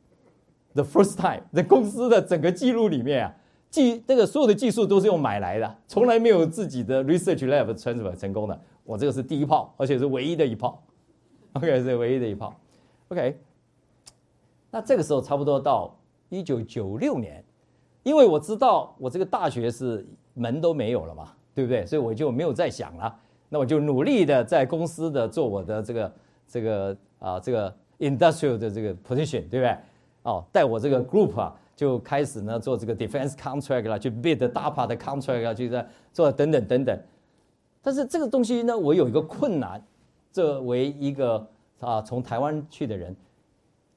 ，the first time，在公司的整个记录里面啊。技这个所有的技术都是用买来的，从来没有自己的 research lab transfer 成功的。我这个是第一炮，而且是唯一的一炮。OK，是唯一的一炮。OK，那这个时候差不多到一九九六年，因为我知道我这个大学是门都没有了嘛，对不对？所以我就没有再想了。那我就努力的在公司的做我的这个这个啊这个 industrial 的这个 position，对不对？哦，带我这个 group 啊。就开始呢做这个 defense contract 啦，去 bid 大 a 的 contract 啊，就在做等等等等。但是这个东西呢，我有一个困难，作为一个啊从台湾去的人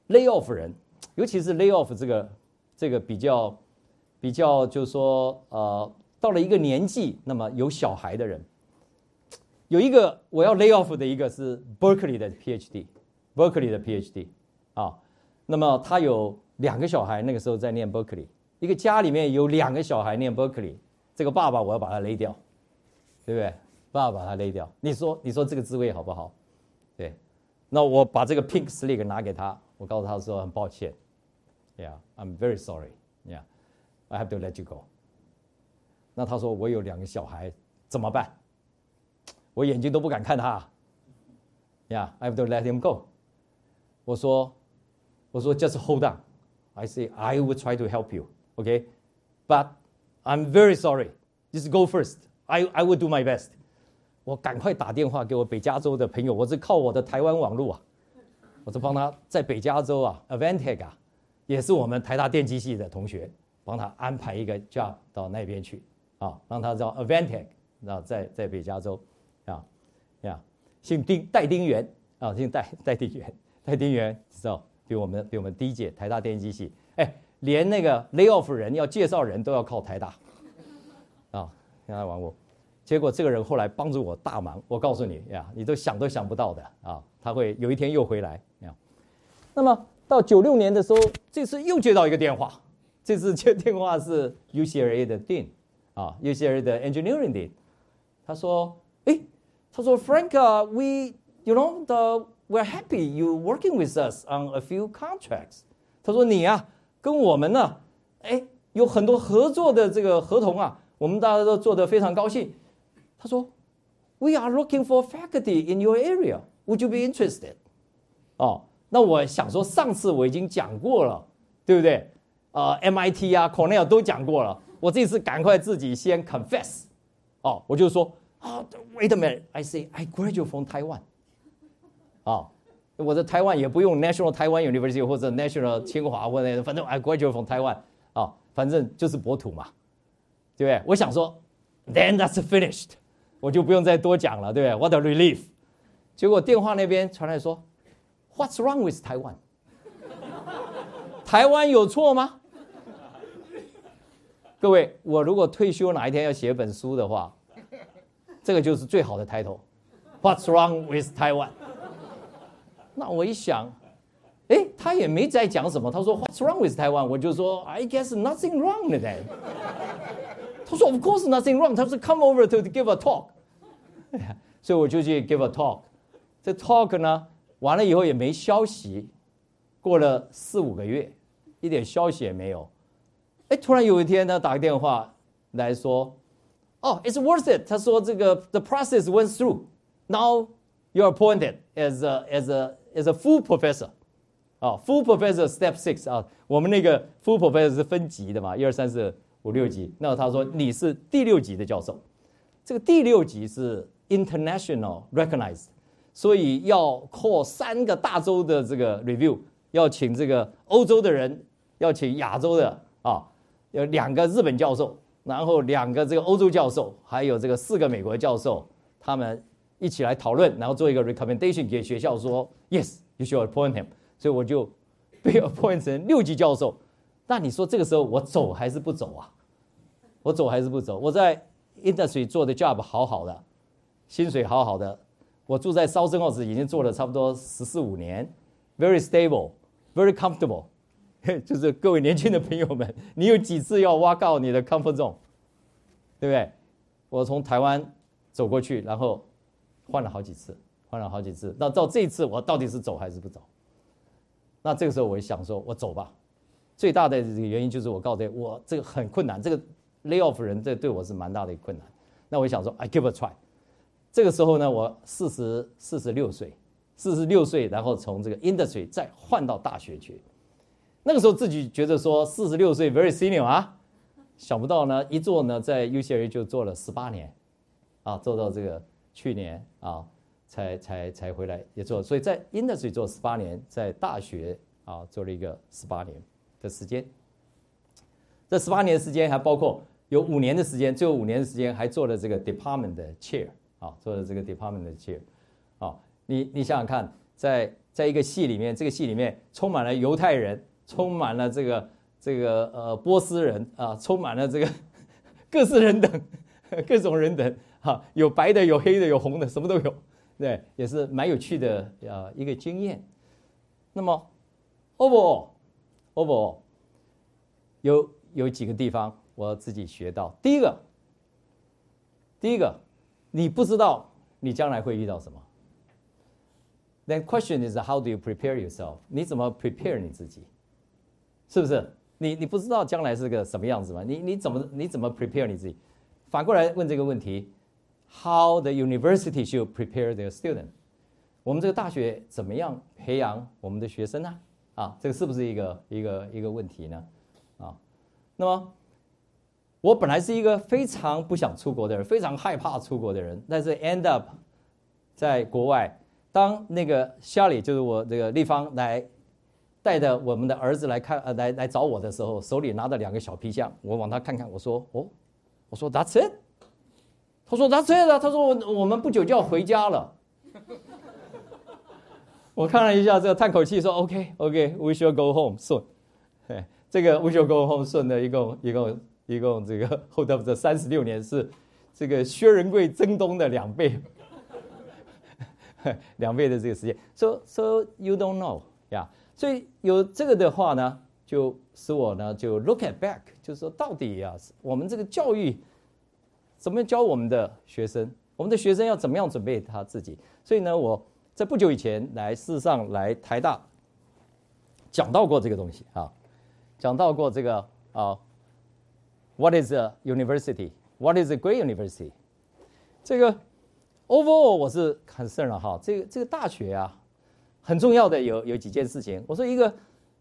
，lay off 人，尤其是 lay off 这个这个比较比较就是说呃到了一个年纪，那么有小孩的人，有一个我要 lay off 的一个是 Berkeley 的 PhD，Berkeley 的 PhD 啊，那么他有。两个小孩那个时候在念 Berkeley，一个家里面有两个小孩念 Berkeley，这个爸爸我要把他勒掉，对不对？爸爸把他勒掉，你说你说这个滋味好不好？对，那我把这个 pink slip 拿给他，我告诉他说很抱歉，Yeah，I'm very sorry，Yeah，I have to let you go。那他说我有两个小孩怎么办？我眼睛都不敢看他，Yeah，I have to let him go。我说我说 just hold on。I say I will try to help you, okay? But I'm very sorry. Just go first. I I will do my best. 我赶快打电话给我北加州的朋友，我是靠我的台湾网络啊，我是帮他在北加州啊，Avantech 啊，也是我们台大电机系的同学，帮他安排一个 job 到那边去啊，让他知道 Avantech 啊，在在北加州啊呀，姓丁戴丁元啊，姓戴 戴丁元，戴丁元知道比我们比我们第一届台大电机系，哎，连那个 lay off 人要介绍人都要靠台大啊，现在玩过。结果这个人后来帮助我大忙，我告诉你呀，你都想都想不到的啊，他会有一天又回来呀。那么到九六年的时候，这次又接到一个电话，这次接电话是 UCLA 的 Dean 啊，UCLA 的 Engineering Dean，他说，哎，他说 Frank，we you know the we're happy you working with us on a few contracts。他说你呀跟我们呢，哎，有很多合作的这个合同啊，我们大家都做得非常高兴。他说：“We are looking for faculty in your area. Would you be interested?” 哦，那我想说，上次我已经讲过了，对不对？呃，MIT 啊，Cornell 都讲过了。我这次赶快自己先 confess。哦，我就说啊，Wait a minute. I say I graduate from Taiwan. 啊，我在台湾也不用 National Taiwan University 或者 National 清华或者反正 I graduate from Taiwan。啊，反正就是博土嘛，对不对？我想说，Then that's finished. 我就不用再多讲了，对不对？What a relief！结果电话那边传来说，What's wrong with Taiwan？台湾有错吗？各位，我如果退休哪一天要写本书的话，这个就是最好的 title。What's wrong with Taiwan？那我一想，哎，他也没在讲什么。他说 What's wrong with Taiwan？我就说 I guess nothing wrong with that。他说 Of course nothing wrong。他说 Come over to give a talk。所以我就去 give a talk。这 talk 呢完了以后也没消息，过了四五个月，一点消息也没有。哎，突然有一天呢打个电话来说，哦，it's worth it。他说这个 the process went through。Now you're appointed as a as a as a full professor。啊，full professor step six 啊，我们那个 full professor 是分级的嘛，一二三四。 五六级，那他说你是第六级的教授，这个第六级是 international recognized，所以要 call 三个大洲的这个 review，要请这个欧洲的人，要请亚洲的啊，有两个日本教授，然后两个这个欧洲教授，还有这个四个美国教授，他们一起来讨论，然后做一个 recommendation 给学校说 yes you should appoint him，所以我就被 appoint 成六级教授。那你说这个时候我走还是不走啊？我走还是不走？我在 industry 做的 job 好好的，薪水好好的。我住在 Southern House 已经做了差不多十四五年，very stable，very comfortable。就是各位年轻的朋友们，你有几次要挖告你的 comfort zone，对不对？我从台湾走过去，然后换了好几次，换了好几次。那到这一次，我到底是走还是不走？那这个时候我想说，我走吧。最大的这个原因就是我告诉我这个很困难，这个。Lay off 人，这对我是蛮大的一个困难。那我想说，I give a try。这个时候呢，我四十四十六岁，四十六岁，然后从这个 industry 再换到大学去。那个时候自己觉得说，四十六岁 very senior 啊，想不到呢，一做呢，在 UCLA 就做了十八年，啊，做到这个去年啊，才才才回来也做。所以在 industry 做十八年，在大学啊做了一个十八年的时间。这十八年时间还包括有五年的时间，最后五年的时间还做了这个 department 的 chair 啊，做了这个 department 的 chair 啊。你你想想看，在在一个系里面，这个系里面充满了犹太人，充满了这个这个呃波斯人啊，充满了这个各式人等 各种人等哈，有白的，有黑的，有红的，什么都有，对，也是蛮有趣的啊一个经验。那么，over，over，有。有几个地方我自己学到。第一个，第一个，你不知道你将来会遇到什么。Then question is how do you prepare yourself？你怎么 prepare 你自己？是不是？你你不知道将来是个什么样子吗？你你怎么你怎么 prepare 你自己？反过来问这个问题：How the university should prepare their student？我们这个大学怎么样培养我们的学生呢？啊，这个是不是一个一个一个问题呢？那么，我本来是一个非常不想出国的人，非常害怕出国的人。但是 end up 在国外，当那个夏里就是我这个立方来带着我们的儿子来看呃来来找我的时候，手里拿着两个小皮箱，我往他看看，我说哦，我说 That's it。他说 That's it 啊，他说我我们不久就要回家了。我看了一下，这个叹口气说 OK OK，We shall go home soon。这个 We should go home soon 的一共一共一共这个 hold up 这三十六年是这个薛仁贵征东的两倍。两倍的这个时间，so so you don't know 呀，所以有这个的话呢，就使我呢就 look at back，就是说到底呀，我们这个教育怎么教我们的学生，我们的学生要怎么样准备他自己？所以呢，我在不久以前来，事实上来台大讲到过这个东西啊，讲到过这个啊，What is a university？What is a great university？这个。Overall，我是 concern 了哈，这个这个大学啊，很重要的有有几件事情。我说一个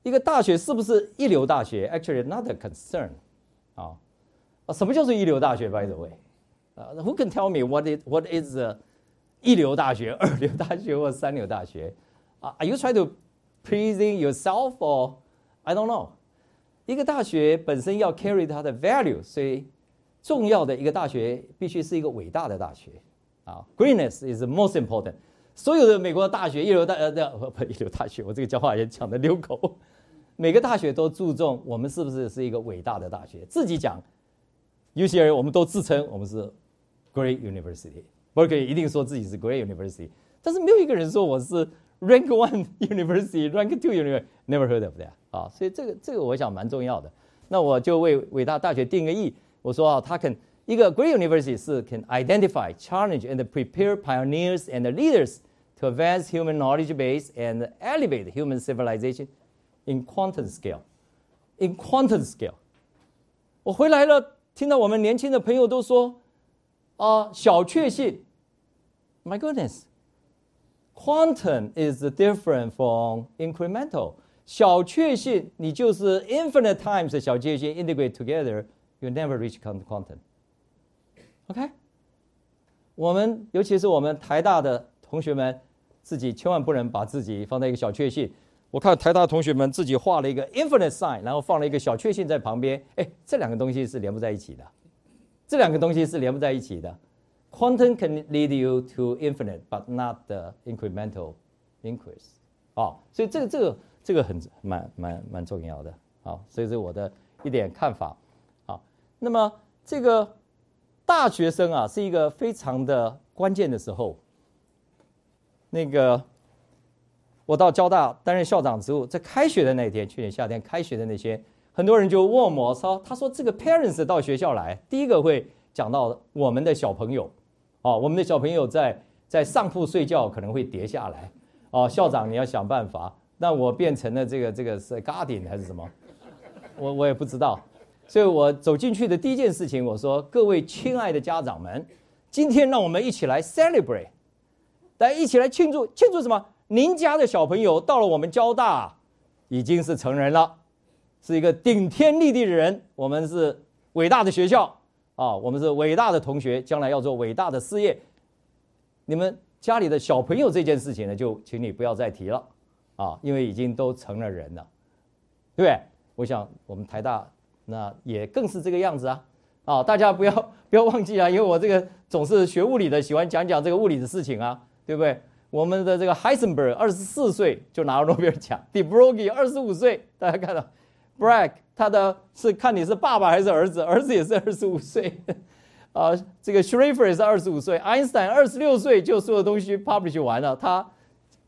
一个大学是不是一流大学？Actually, not a concern。啊啊，什么叫做一流大学？By the way，啊，Who can tell me what is what is 一流大学、二流大学或三流大学？啊，Are you trying to pleasing yourself or I don't know？ 一个大学本身要 carry 它的 value，所以重要的一个大学必须是一个伟大的大学。啊，greenness is most important。所有的美国的大学，一流大呃不不一流大学，我这个讲话也讲的溜口。每个大学都注重我们是不是是一个伟大的大学。自己讲，UCLA 我们都自称我们是 great university。Berkeley 一定说自己是 great university，但是没有一个人说我是 rank one university，rank two university，never heard of that。啊，所以这个这个我想蛮重要的。那我就为伟大大学定个义，我说啊，他肯。一个 great university 是 can identify, challenge, and prepare pioneers and leaders to advance human knowledge base and elevate human civilization in quantum scale. In quantum scale，我回来了，听到我们年轻的朋友都说，啊，小确幸。My goodness, Quantum is different from incremental. 小确幸，你就是 infinite times 的小确幸 integrate together, you never reach quantum. OK，我们尤其是我们台大的同学们，自己千万不能把自己放在一个小确幸。我看台大同学们自己画了一个 infinite sign，然后放了一个小确幸在旁边。哎，这两个东西是连不在一起的。这两个东西是连不在一起的。Quantum can lead you to infinite, but not the incremental increase。哦，所以这个这个这个很蛮蛮蛮重要的。好，所以是我的一点看法。好，那么这个。大学生啊，是一个非常的关键的时候。那个，我到交大担任校长职务，在开学的那天，去年夏天开学的那些，很多人就问我说：“他说这个 parents 到学校来，第一个会讲到我们的小朋友，哦，我们的小朋友在在上铺睡觉可能会跌下来，哦，校长你要想办法。那我变成了这个这个是 guardian 还是什么？我我也不知道。”所以我走进去的第一件事情，我说：“各位亲爱的家长们，今天让我们一起来 celebrate，来一起来庆祝，庆祝什么？您家的小朋友到了我们交大，已经是成人了，是一个顶天立地的人。我们是伟大的学校啊，我们是伟大的同学，将来要做伟大的事业。你们家里的小朋友这件事情呢，就请你不要再提了啊，因为已经都成了人了，对不对？我想我们台大。那也更是这个样子啊！啊，大家不要不要忘记啊，因为我这个总是学物理的，喜欢讲讲这个物理的事情啊，对不对？我们的这个 Heisenberg 二十四岁就拿了诺贝尔奖 d e Broglie 二十五岁，大家看到，Bragg 他的是看你是爸爸还是儿子，儿子也是二十五岁，啊，这个 Schrieffer 也是二十五岁，Einstein 二十六岁就所有东西 publish 完了，他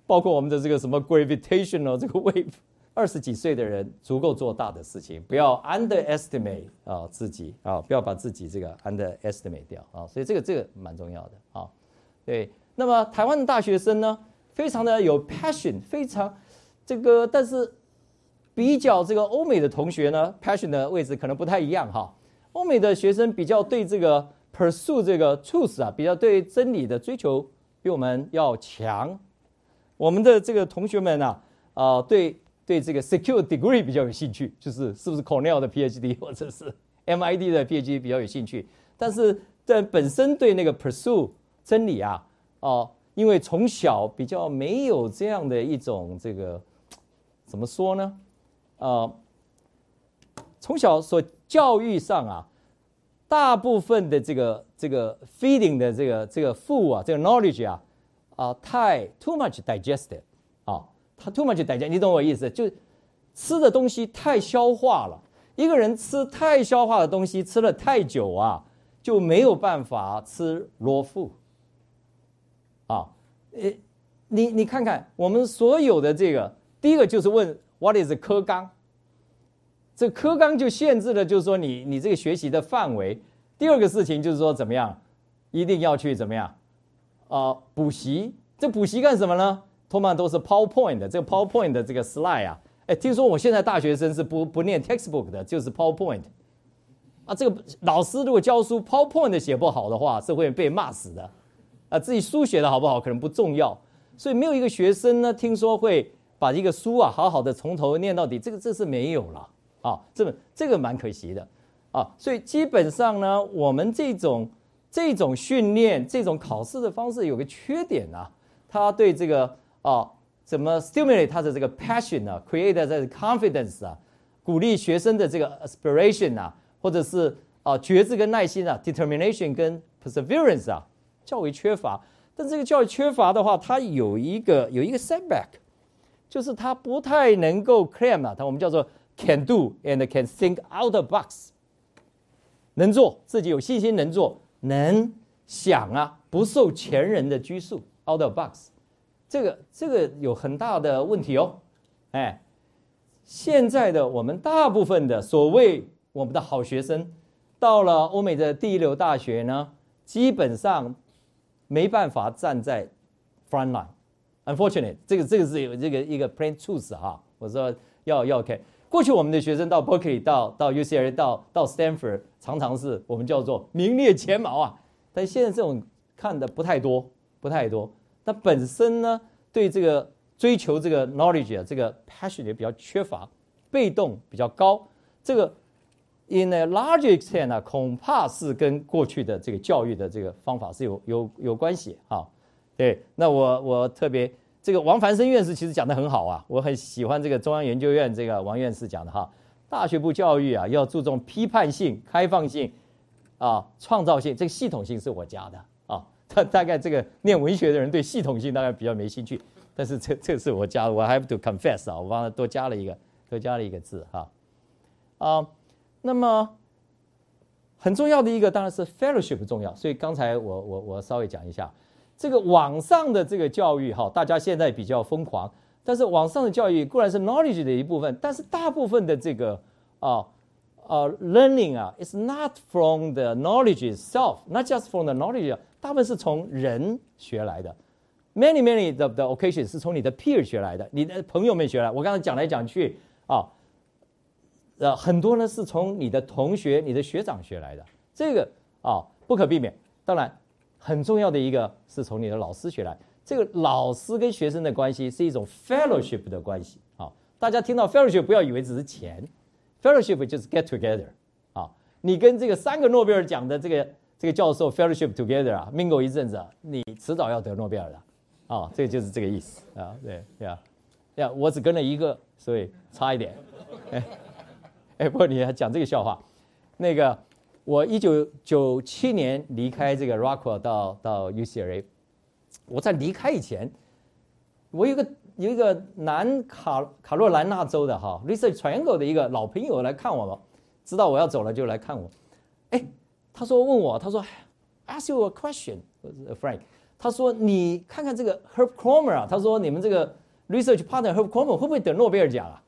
包括我们的这个什么 gravitational 这个 wave。二十几岁的人足够做大的事情，不要 underestimate 啊自己啊，不要把自己这个 underestimate 掉啊，所以这个这个蛮重要的啊。对，那么台湾的大学生呢，非常的有 passion，非常这个，但是比较这个欧美的同学呢，passion 的位置可能不太一样哈。欧美的学生比较对这个 pursue 这个 truth 啊，比较对真理的追求比我们要强。我们的这个同学们呢，啊对。对这个 secure degree 比较有兴趣，就是是不是 Cornell 的 PhD 或者是 MIT 的 PhD 比较有兴趣，但是在本身对那个 pursue 真理啊，哦，因为从小比较没有这样的一种这个怎么说呢？呃，从小所教育上啊，大部分的这个这个 feeding 的这个这个 food 啊，这个 knowledge 啊，啊太 too much digested 啊，它 too much digest，你懂我意思？就吃的东西太消化了。一个人吃太消化的东西，吃了太久啊，就没有办法吃 raw food。啊，呃，你你看看我们所有的这个，第一个就是问 What is 科纲？这科纲就限制了，就是说你你这个学习的范围。第二个事情就是说怎么样，一定要去怎么样啊补习？这补习干什么呢？通常都是 PowerPoint 的，这个 PowerPoint 的这个 slide 啊。哎，听说我现在大学生是不不念 textbook 的，就是 PowerPoint。啊，这个老师如果教书 PowerPoint 写不好的话，是会被骂死的。啊，自己书写的好不好可能不重要，所以没有一个学生呢，听说会把一个书啊好好的从头念到底，这个这是没有了啊，这个这个蛮可惜的啊。所以基本上呢，我们这种这种训练、这种考试的方式有个缺点啊，它对这个啊。怎么 stimulate 他的这个 passion 啊，create 的 confidence 啊，鼓励学生的这个 aspiration 啊，或者是啊觉知跟耐心啊，determination 跟 perseverance 啊，较为缺乏。但这个教育缺乏的话，它有一个有一个 setback，就是他不太能够 claim 啊，他我们叫做 can do and can think out of box，能做自己有信心能做，能想啊，不受前人的拘束 out of box。这个这个有很大的问题哦，哎，现在的我们大部分的所谓我们的好学生，到了欧美的第一流大学呢，基本上没办法站在 front line。Unfortunately，这个这个是有这个一个 plain truth 哈。我说要要 OK。过去我们的学生到 Berkeley、到到 UCLA、到到 Stanford，常常是我们叫做名列前茅啊。但现在这种看的不太多，不太多。那本身呢，对这个追求这个 knowledge 啊，这个 passion 也比较缺乏，被动比较高。这个 in a large extent 呢，恐怕是跟过去的这个教育的这个方法是有有有关系啊。对，那我我特别这个王凡生院士其实讲的很好啊，我很喜欢这个中央研究院这个王院士讲的哈，大学部教育啊要注重批判性、开放性啊、创造性，这个系统性是我加的。他 大概这个念文学的人对系统性大概比较没兴趣，但是 这这是我加，我 have to confess 啊，我帮他多加了一个，多加了一个字哈，啊，那么很重要的一个当然是 fellowship 重要，所以刚才我我我稍微讲一下。这个网上的这个教育哈，大家现在比较疯狂，但是网上的教育固然是 knowledge 的一部分，但是大部分的这个啊啊 learning 啊，is not from the knowledge itself，not just from the knowledge。大部分是从人学来的，many many 的的 occasion 是从你的 peer 学来的，你的朋友们学来。我刚才讲来讲去啊，呃，很多呢是从你的同学、你的学长学来的，这个啊不可避免。当然，很重要的一个是从你的老师学来。这个老师跟学生的关系是一种 fellowship 的关系啊。大家听到 fellowship 不要以为只是钱，fellowship 就是 get together 啊。你跟这个三个诺贝尔奖的这个。这个教授 fellowship together 啊，mingle 一阵子，你迟早要得诺贝尔的，啊，这个就是这个意思啊，对，对啊，呀，我只跟了一个，所以差一点，哎，哎，不过你还讲这个笑话，那个我一九九七年离开这个 Rockwell 到到 UCLA，我在离开以前，我有个有一个南卡卡洛兰纳州的哈 research triangle 的一个老朋友来看我了，知道我要走了就来看我，哎。他说：“问我，他说，ask you a question, Frank。他说，你看看这个 Herb Cromer 啊。他说，你们这个 research partner Herb Cromer 会不会得诺贝尔奖啊？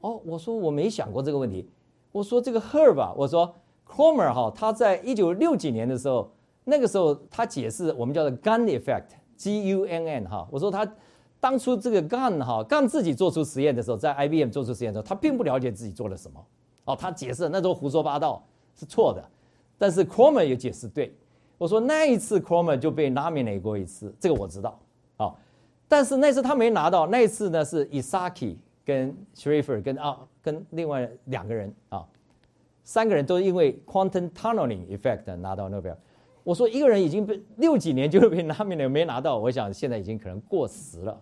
哦，我说我没想过这个问题。我说这个 Herb 啊，我说 Cromer 哈，他在一九六几年的时候，那个时候他解释我们叫做 Gun effect，G U N N 哈。我说他当初这个 Gun 哈，Gun 自己做出实验的时候，在 IBM 做出实验的时候，他并不了解自己做了什么。哦，他解释那都胡说八道，是错的。”但是 Cromer 也解释对，我说那一次 Cromer 就被 nominate 过一次，这个我知道，啊，但是那次他没拿到，那一次呢是 Isaki 跟 Schrieffer 跟啊跟另外两个人啊，三个人都因为 quantum tunneling effect 拿到诺贝尔，我说一个人已经被六几年就被拿名了，没拿到，我想现在已经可能过时了。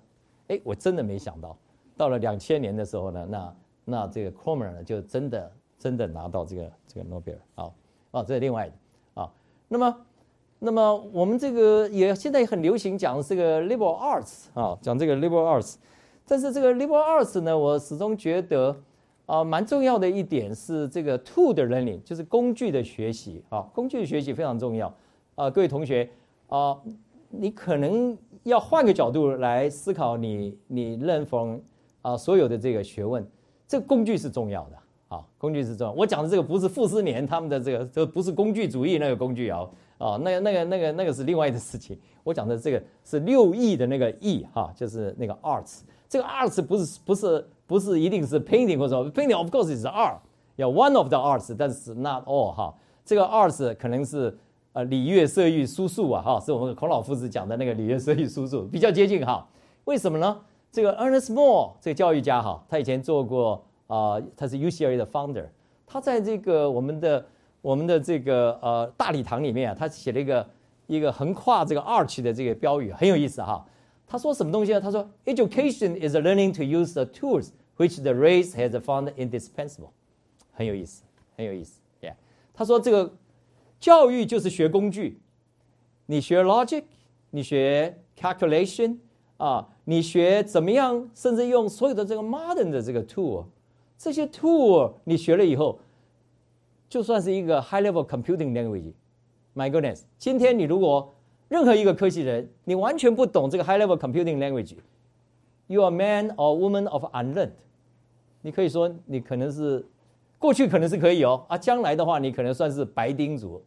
哎，我真的没想到，到了两千年的时候呢，那那这个 c r o m e r 呢就真的真的拿到这个这个诺贝尔啊啊，这是另外的啊。那么那么我们这个也现在也很流行讲这个 liberal arts 啊，讲这个 liberal arts，但是这个 liberal arts 呢，我始终觉得啊，蛮重要的一点是这个 tool 的 learning，就是工具的学习啊，工具的学习非常重要啊，各位同学啊，你可能。要换个角度来思考，你你认同啊所有的这个学问，这个工具是重要的啊，工具是重要。我讲的这个不是傅斯年他们的这个，这不是工具主义那个工具啊，啊，那个那个那个那个是另外的事情。我讲的这个是六艺的那个艺哈，就是那个 arts。这个 arts 不是不是不是一定是 painting 或者 painting of course is art，要 one of the arts，但是 not all 哈。这个 arts 可能是。呃，礼乐射御书数啊，哈，是我们孔老夫子讲的那个礼乐射御书数，比较接近哈。为什么呢？这个 Ernest Moore 这个教育家哈，他以前做过啊，他是 UCLA 的 founder，他在这个我们的我们的这个呃大礼堂里面啊，他写了一个一个横跨这个 arch 的这个标语，很有意思哈。他说什么东西呢？他说，Education is learning to use the tools which the race has found indispensable，很有意思，很有意思，Yeah。他说这个。教育就是学工具，你学 logic，你学 calculation 啊，你学怎么样，甚至用所有的这个 modern 的这个 tool，这些 tool 你学了以后，就算是一个 high level computing language，my goodness，今天你如果任何一个科技人，你完全不懂这个 high level computing language You are man or woman of unlearned，你可以说你可能是过去可能是可以哦，啊，将来的话你可能算是白丁族。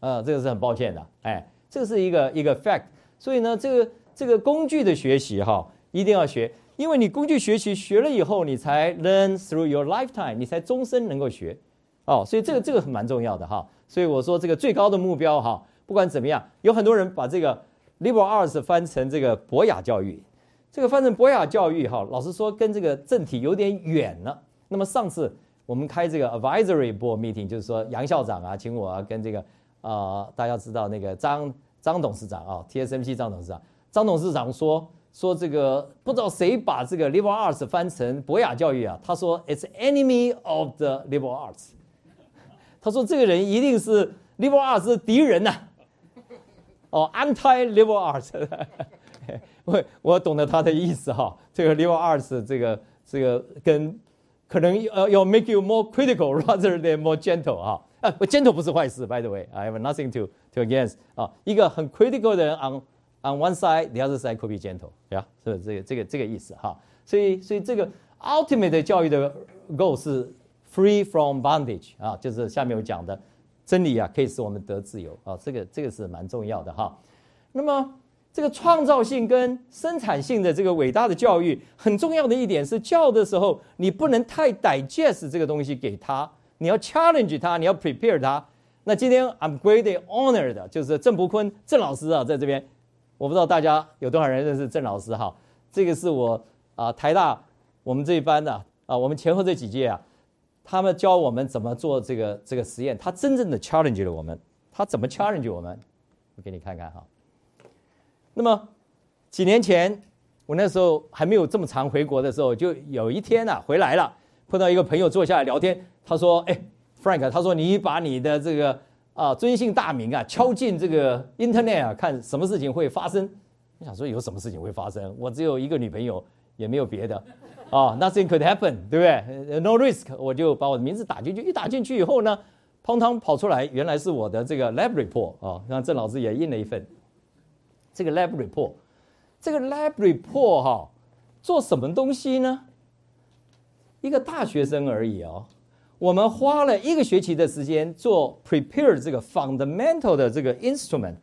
呃，这个是很抱歉的，哎，这个是一个一个 fact，所以呢，这个这个工具的学习哈，一定要学，因为你工具学习学了以后，你才 learn through your lifetime，你才终身能够学，哦，所以这个这个蛮重要的哈，所以我说这个最高的目标哈，不管怎么样，有很多人把这个 liberal arts 翻成这个博雅教育，这个翻成博雅教育哈，老实说跟这个政体有点远了。那么上次我们开这个 advisory board meeting，就是说杨校长啊，请我啊跟这个。啊，大家知道那个张张董事长啊，TSMC 张董事长，张董事长说说这个不知道谁把这个 liberal arts 翻成博雅教育啊？他说 it's enemy of the liberal arts。他说这个人一定是 liberal arts 的敌人呐。哦，anti liberal arts。我我懂得他的意思哈。这个 live arts，这个这个跟可能呃要 make you more critical rather than more gentle 哈。啊，不，gentle 不是坏事。By the way, I have nothing to to against 啊。一个很 critical 的人，on on one side, the other side could be gentle，对吧？是这个这个这个意思哈。所以所以这个 ultimate 教育的 goal 是 free from bondage 啊，就是下面我讲的真理啊，可以使我们得自由啊。这个这个是蛮重要的哈。那么这个创造性跟生产性的这个伟大的教育，很重要的一点是教的时候，你不能太 digest 这个东西给他。你要 challenge 他，你要 prepare 他。那今天 I'm greatly honored，就是郑伯坤郑老师啊，在这边，我不知道大家有多少人认识郑老师哈。这个是我啊台大我们这一班的啊，我们前后这几届啊，他们教我们怎么做这个这个实验，他真正的 challenge 了我们。他怎么 challenge 我们？我给你看看哈。那么几年前我那时候还没有这么长回国的时候，就有一天啊回来了，碰到一个朋友坐下来聊天。他说：“哎，Frank，他说你把你的这个啊尊姓大名啊敲进这个 Internet 啊，看什么事情会发生。我想说有什么事情会发生？我只有一个女朋友，也没有别的，啊，Nothing could happen，对不对？No risk，我就把我的名字打进去。一打进去以后呢，砰砰跑出来，原来是我的这个 lab report 啊。让郑老师也印了一份这个 lab report。这个 lab report 哈，做什么东西呢？一个大学生而已哦。”我们花了一个学期的时间做 prepare 这个 fundamental 的这个 instrument，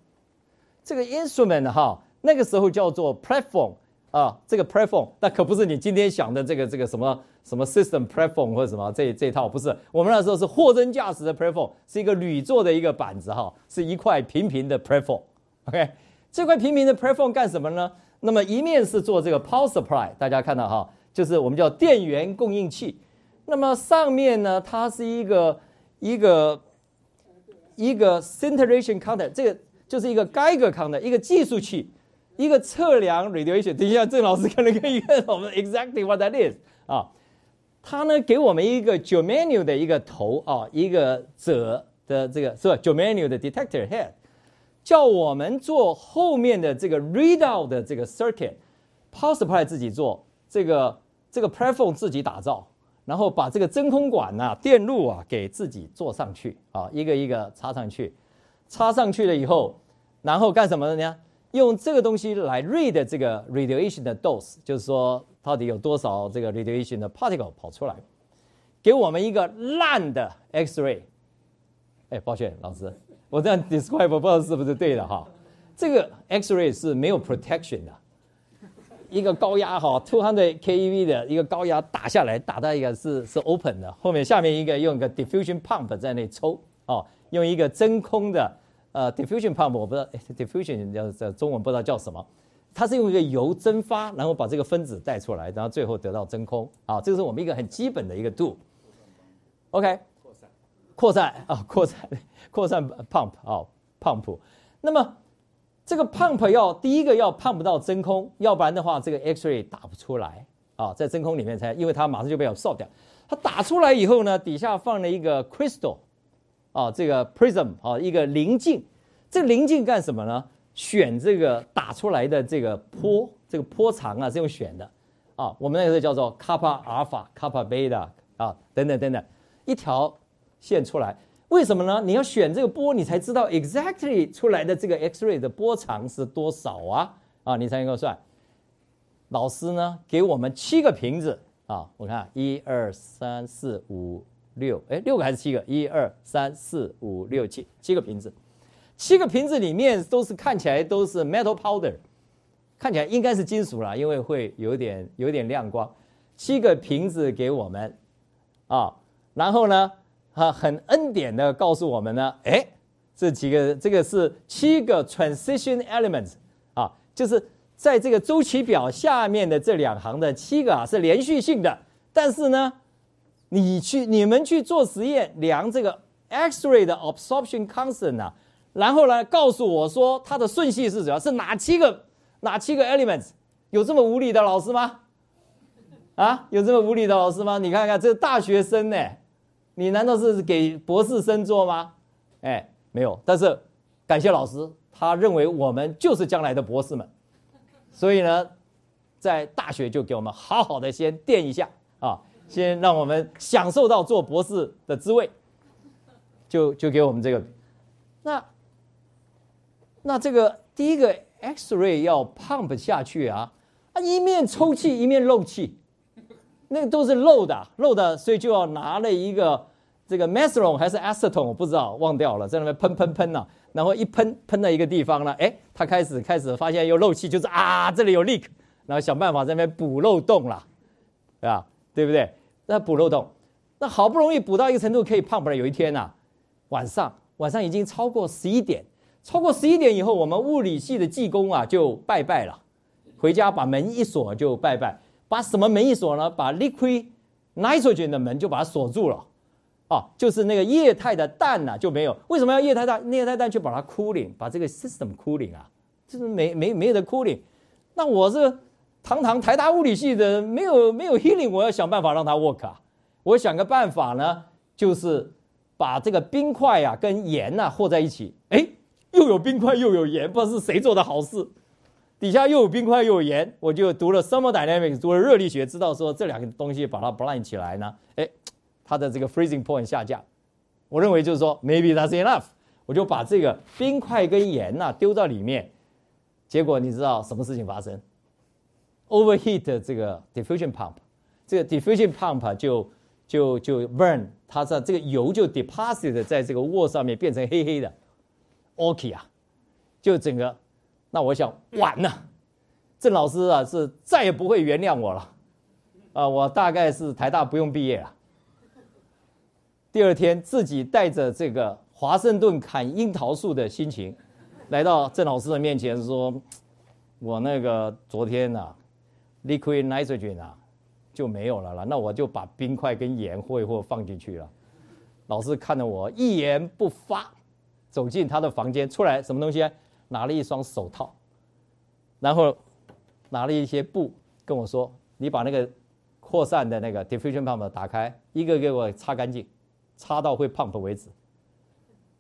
这个 instrument 哈，那个时候叫做 platform 啊，这个 platform 那可不是你今天想的这个这个什么什么 system platform 或者什么这这套不是，我们那时候是货真价实的 platform，是一个铝做的一个板子哈，是一块平平的 platform，OK，这块平民的 platform 干什么呢？那么一面是做这个 power supply，大家看到哈，就是我们叫电源供应器。那么上面呢，它是一个一个一个 scintillation counter，这个就是一个 Geiger counter，一个计数器，一个测量 radiation。等一下，郑老师可能可以看我们 exactly what that is 啊。它呢给我们一个 germanium 的一个头啊，一个褶的这个是吧？germanium 的 detector head，叫我们做后面的这个 readout 的这个 circuit，power supply 自己做，这个这个 platform 自己打造，然后把这个真空管呐、电路啊给自己做上去啊，一个一个插上去，插上去了以后，然后干什么呢？用这个东西来 read 这个 radiation 的 dose，就是说。到底有多少这个 radiation 的 particle 跑出来，给我们一个烂的 X-ray？哎，抱歉，老师，我这样 describe 不知道是不是对的哈。这个 X-ray 是没有 protection 的，一个高压哈，two hundred keV 的一个高压打下来，打到一个是是 open 的，后面下面一个用一个 diffusion pump 在那抽哦，用一个真空的呃 diffusion pump，我不知道 diffusion 叫在中文不知道叫什么。它是用一个油蒸发，然后把这个分子带出来，然后最后得到真空。啊，这个是我们一个很基本的一个度。OK，扩散，扩散啊，扩散，扩散 pump 啊，pump。那么这个 pump 要第一个要 pump 到真空，要不然的话这个 X-ray 打不出来啊，在真空里面才，因为它马上就被我烧掉。它打出来以后呢，底下放了一个 crystal 啊，这个 prism 啊，一个棱镜。这个棱镜干什么呢？选这个打出来的这个波，这个波长啊是用选的，啊，我们那个叫做卡帕阿尔法、卡帕贝塔啊，等等等等，一条线出来，为什么呢？你要选这个波，你才知道 exactly 出来的这个 X-ray 的波长是多少啊，啊，你才能够算。老师呢给我们七个瓶子啊，我看一二三四五六，哎，六个还是七个？一二三四五六七，七个瓶子。七个瓶子里面都是看起来都是 metal powder，看起来应该是金属了，因为会有点有点亮光。七个瓶子给我们，啊，然后呢，啊，很恩典的告诉我们呢，哎，这几个这个是七个 transition elements，啊，就是在这个周期表下面的这两行的七个啊是连续性的，但是呢，你去你们去做实验量这个 X-ray 的 absorption constant 啊。然后呢，告诉我说它的顺序是什么？是哪七个？哪七个 elements？有这么无理的老师吗？啊，有这么无理的老师吗？你看看这大学生呢，你难道是给博士生做吗？哎，没有。但是感谢老师，他认为我们就是将来的博士们，所以呢，在大学就给我们好好的先垫一下啊，先让我们享受到做博士的滋味，就就给我们这个那。那这个第一个 X-ray 要 pump 下去啊，啊一面抽气一面漏气，那个都是漏的，漏的，所以就要拿了一个这个 methanol 还是 acetone 我不知道忘掉了，在那边喷喷喷呐，然后一喷喷到一个地方呢，哎，他开始开始发现有漏气，就是啊这里有 leak，然后想办法在那边补漏洞了，对吧？对不对？那补漏洞，那好不容易补到一个程度可以 pump 了，有一天呐，晚上晚上已经超过十一点。超过十一点以后，我们物理系的技工啊就拜拜了，回家把门一锁就拜拜。把什么门一锁呢？把 liquid nitrogen 的门就把它锁住了。啊，就是那个液态的氮呐就没有。为什么要液态氮？液态氮去把它 cooling，把这个 system cooling 啊，就是没没没有的 cooling。那我是堂堂台大物理系的，没有没有 healing，我要想办法让它 work 啊。我想个办法呢，就是把这个冰块呀跟盐呐和在一起。哎。又有冰块又有盐，不知道是谁做的好事。底下又有冰块又有盐，我就读了 thermodynamics，读了热力学，知道说这两个东西把它 blind 起来呢，哎，它的这个 freezing point 下降。我认为就是说 maybe that's enough，我就把这个冰块跟盐呐丢到里面，结果你知道什么事情发生？overheat 这个 diffusion pump，这个 diffusion pump 就就就 burn，它在这个油就 deposit 在这个 wall 上面变成黑黑的。OK 啊，就整个，那我想完了，郑老师啊是再也不会原谅我了，啊，我大概是台大不用毕业了。第二天自己带着这个华盛顿砍樱桃树的心情，来到郑老师的面前说：“我那个昨天啊，liquid nitrogen 啊就没有了了，那我就把冰块跟盐和一和放进去了。”老师看着我一言不发。走进他的房间，出来什么东西？拿了一双手套，然后拿了一些布，跟我说：“你把那个扩散的那个 diffusion pump 打开，一个给我擦干净，擦到会 pump 为止。”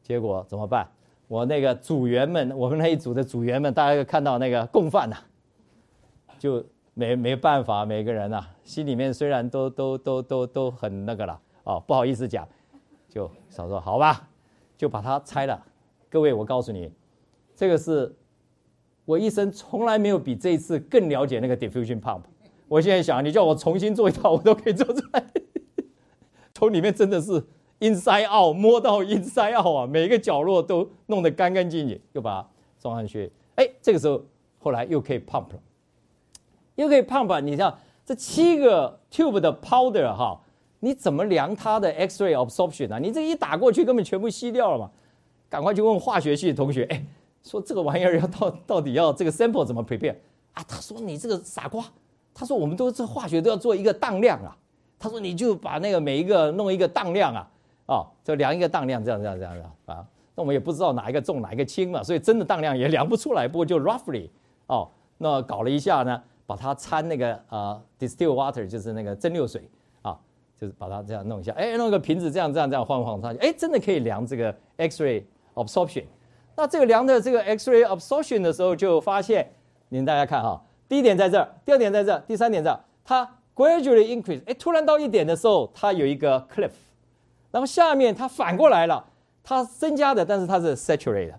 结果怎么办？我那个组员们，我们那一组的组员们，大家看到那个共犯呐，就没没办法，每个人呐，心里面虽然都都都都都很那个了，哦，不好意思讲，就少说好吧，就把它拆了。各位，我告诉你。这个是我一生从来没有比这一次更了解那个 diffusion pump。我现在想，你叫我重新做一套，我都可以做出来。从里面真的是 inside out 摸到 inside out 啊，每个角落都弄得干干净净，又把它装上去。哎，这个时候后来又可以 pump 了，又可以 pump。你像这七个 tube 的 powder 哈，你怎么量它的 X-ray absorption 啊？你这一打过去，根本全部吸掉了嘛。赶快去问化学系的同学，哎。说这个玩意儿要到到底要这个 sample 怎么 prepare 啊？他说你这个傻瓜，他说我们都是化学都要做一个当量啊。他说你就把那个每一个弄一个当量啊，哦，就量一个当量，这样这样这样啊。那我们也不知道哪一个重哪一个轻嘛，所以真的当量也量不出来。不过就 roughly 哦，那搞了一下呢，把它掺那个呃 distilled water 就是那个蒸馏水啊，就是把它这样弄一下，哎，弄个瓶子这样这样这样晃晃上去，哎，真的可以量这个 X-ray absorption。那这个量的这个 X-ray absorption 的时候，就发现，您大家看哈，第一点在这儿，第二点在这儿，第三点在，它 gradually increase，哎，突然到一点的时候，它有一个 cliff，然后下面它反过来了，它增加的，但是它是 saturated。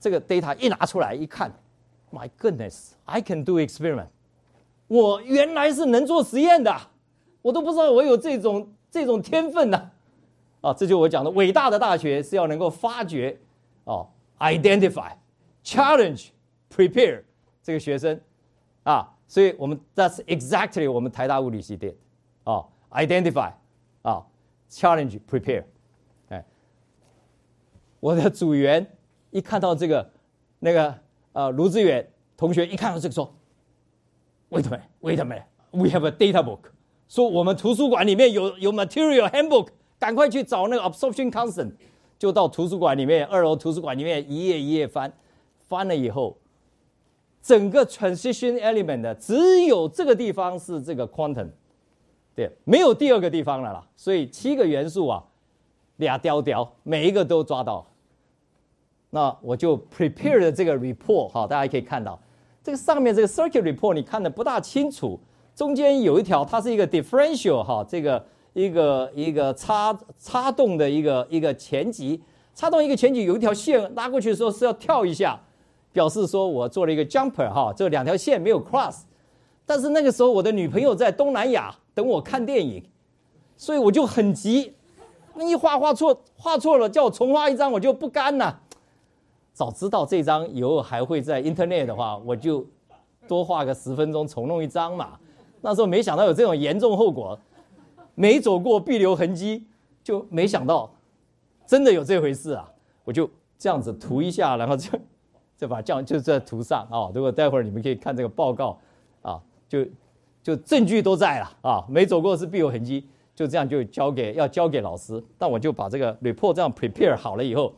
这个 data 一拿出来一看，My goodness，I can do experiment，我原来是能做实验的，我都不知道我有这种这种天分呢，啊，这就我讲的伟大的大学是要能够发掘。哦，identify, challenge, prepare 这个学生啊，所以我们 That's exactly 我们台大物理系的哦，identify 啊，challenge, prepare 哎，我的组员一看到这个那个呃卢志远同学一看到这个说，Wait a minute, wait a minute, we have a data book，说我们图书馆里面有有 material handbook，赶快去找那个 absorption constant。就到图书馆里面，二楼图书馆里面一页一页翻，翻了以后，整个 transition element 的只有这个地方是这个 quantum，对，没有第二个地方了啦。所以七个元素啊，俩雕雕，每一个都抓到。那我就 prepare 的这个 report 哈，大家可以看到，这个上面这个 circuit report 你看的不大清楚，中间有一条，它是一个 differential 哈，这个。一个一个插插动的一个一个前级，插动一个前级有一条线拉过去的时候是要跳一下，表示说我做了一个 jumper 哈，这两条线没有 cross，但是那个时候我的女朋友在东南亚等我看电影，所以我就很急，那一画画错画错了，叫我重画一张我就不干了。早知道这张以后还会在 internet 的话，我就多画个十分钟重弄一张嘛。那时候没想到有这种严重后果。没走过必留痕迹，就没想到真的有这回事啊！我就这样子涂一下，然后就 就把这样就在涂上啊。如果待会儿你们可以看这个报告啊，就就证据都在了啊。没走过是必有痕迹，就这样就交给要交给老师。但我就把这个 report 这样 prepare 好了以后，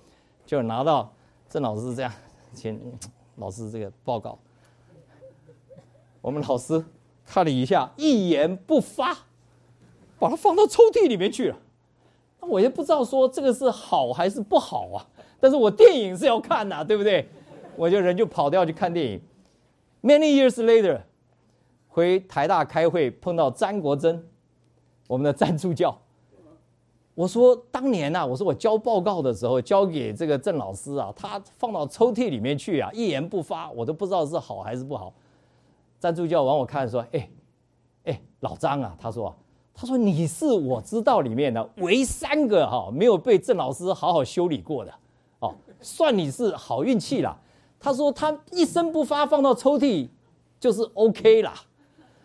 就拿到郑老师这样，请老师这个报告。我们老师看了一下，一言不发。把它放到抽屉里面去了，那我也不知道说这个是好还是不好啊。但是我电影是要看呐，对不对？我就人就跑掉去看电影。Many years later，回台大开会碰到詹国珍，我们的詹助教。我说当年呐，我说我交报告的时候交给这个郑老师啊，他放到抽屉里面去啊，一言不发，我都不知道是好还是不好。詹助教往我看说：“哎，哎，老张啊，他说。”他说：“你是我知道里面的唯三个哈没有被郑老师好好修理过的，哦，算你是好运气了。”他说：“他一声不发放到抽屉就是 OK 啦。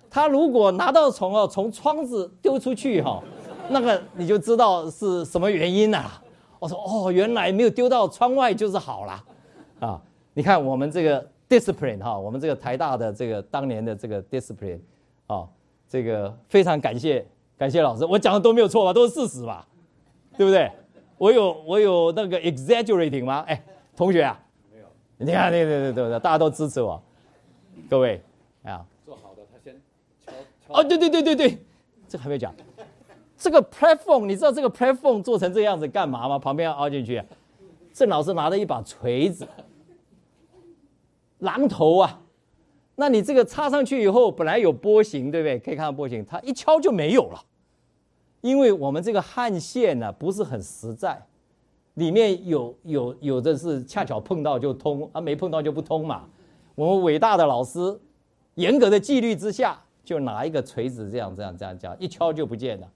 他如果拿到虫哦，从窗子丢出去哈，那个你就知道是什么原因了。”我说：“哦，原来没有丢到窗外就是好了啊！你看我们这个 discipline 哈，我们这个台大的这个当年的这个 discipline 啊，这个非常感谢。”感谢老师，我讲的都没有错吧？都是事实吧？对不对？我有我有那个 exaggerating 吗？哎，同学啊，没有。你看，对对对对对，大家都支持我，各位啊。做好的，他先敲敲。哦，对对对对对，这还没讲。这个 platform，你知道这个 platform 做成这样子干嘛吗？旁边要凹进去。郑老师拿着一把锤子，榔头啊。那你这个插上去以后，本来有波形，对不对？可以看到波形，它一敲就没有了，因为我们这个焊线呢不是很实在，里面有有有的是恰巧碰到就通，啊没碰到就不通嘛。我们伟大的老师，严格的纪律之下，就拿一个锤子这样这样这样这样一敲就不见了。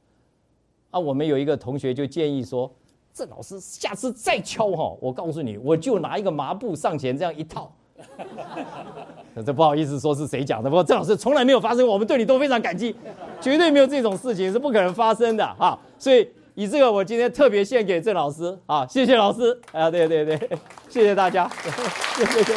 啊，我们有一个同学就建议说，郑老师下次再敲哈，我告诉你，我就拿一个麻布上前这样一套。这不好意思说是谁讲的，不过郑老师从来没有发生，我们对你都非常感激，绝对没有这种事情是不可能发生的啊！所以以这个，我今天特别献给郑老师啊，谢谢老师啊，对对对，谢谢大家，谢谢。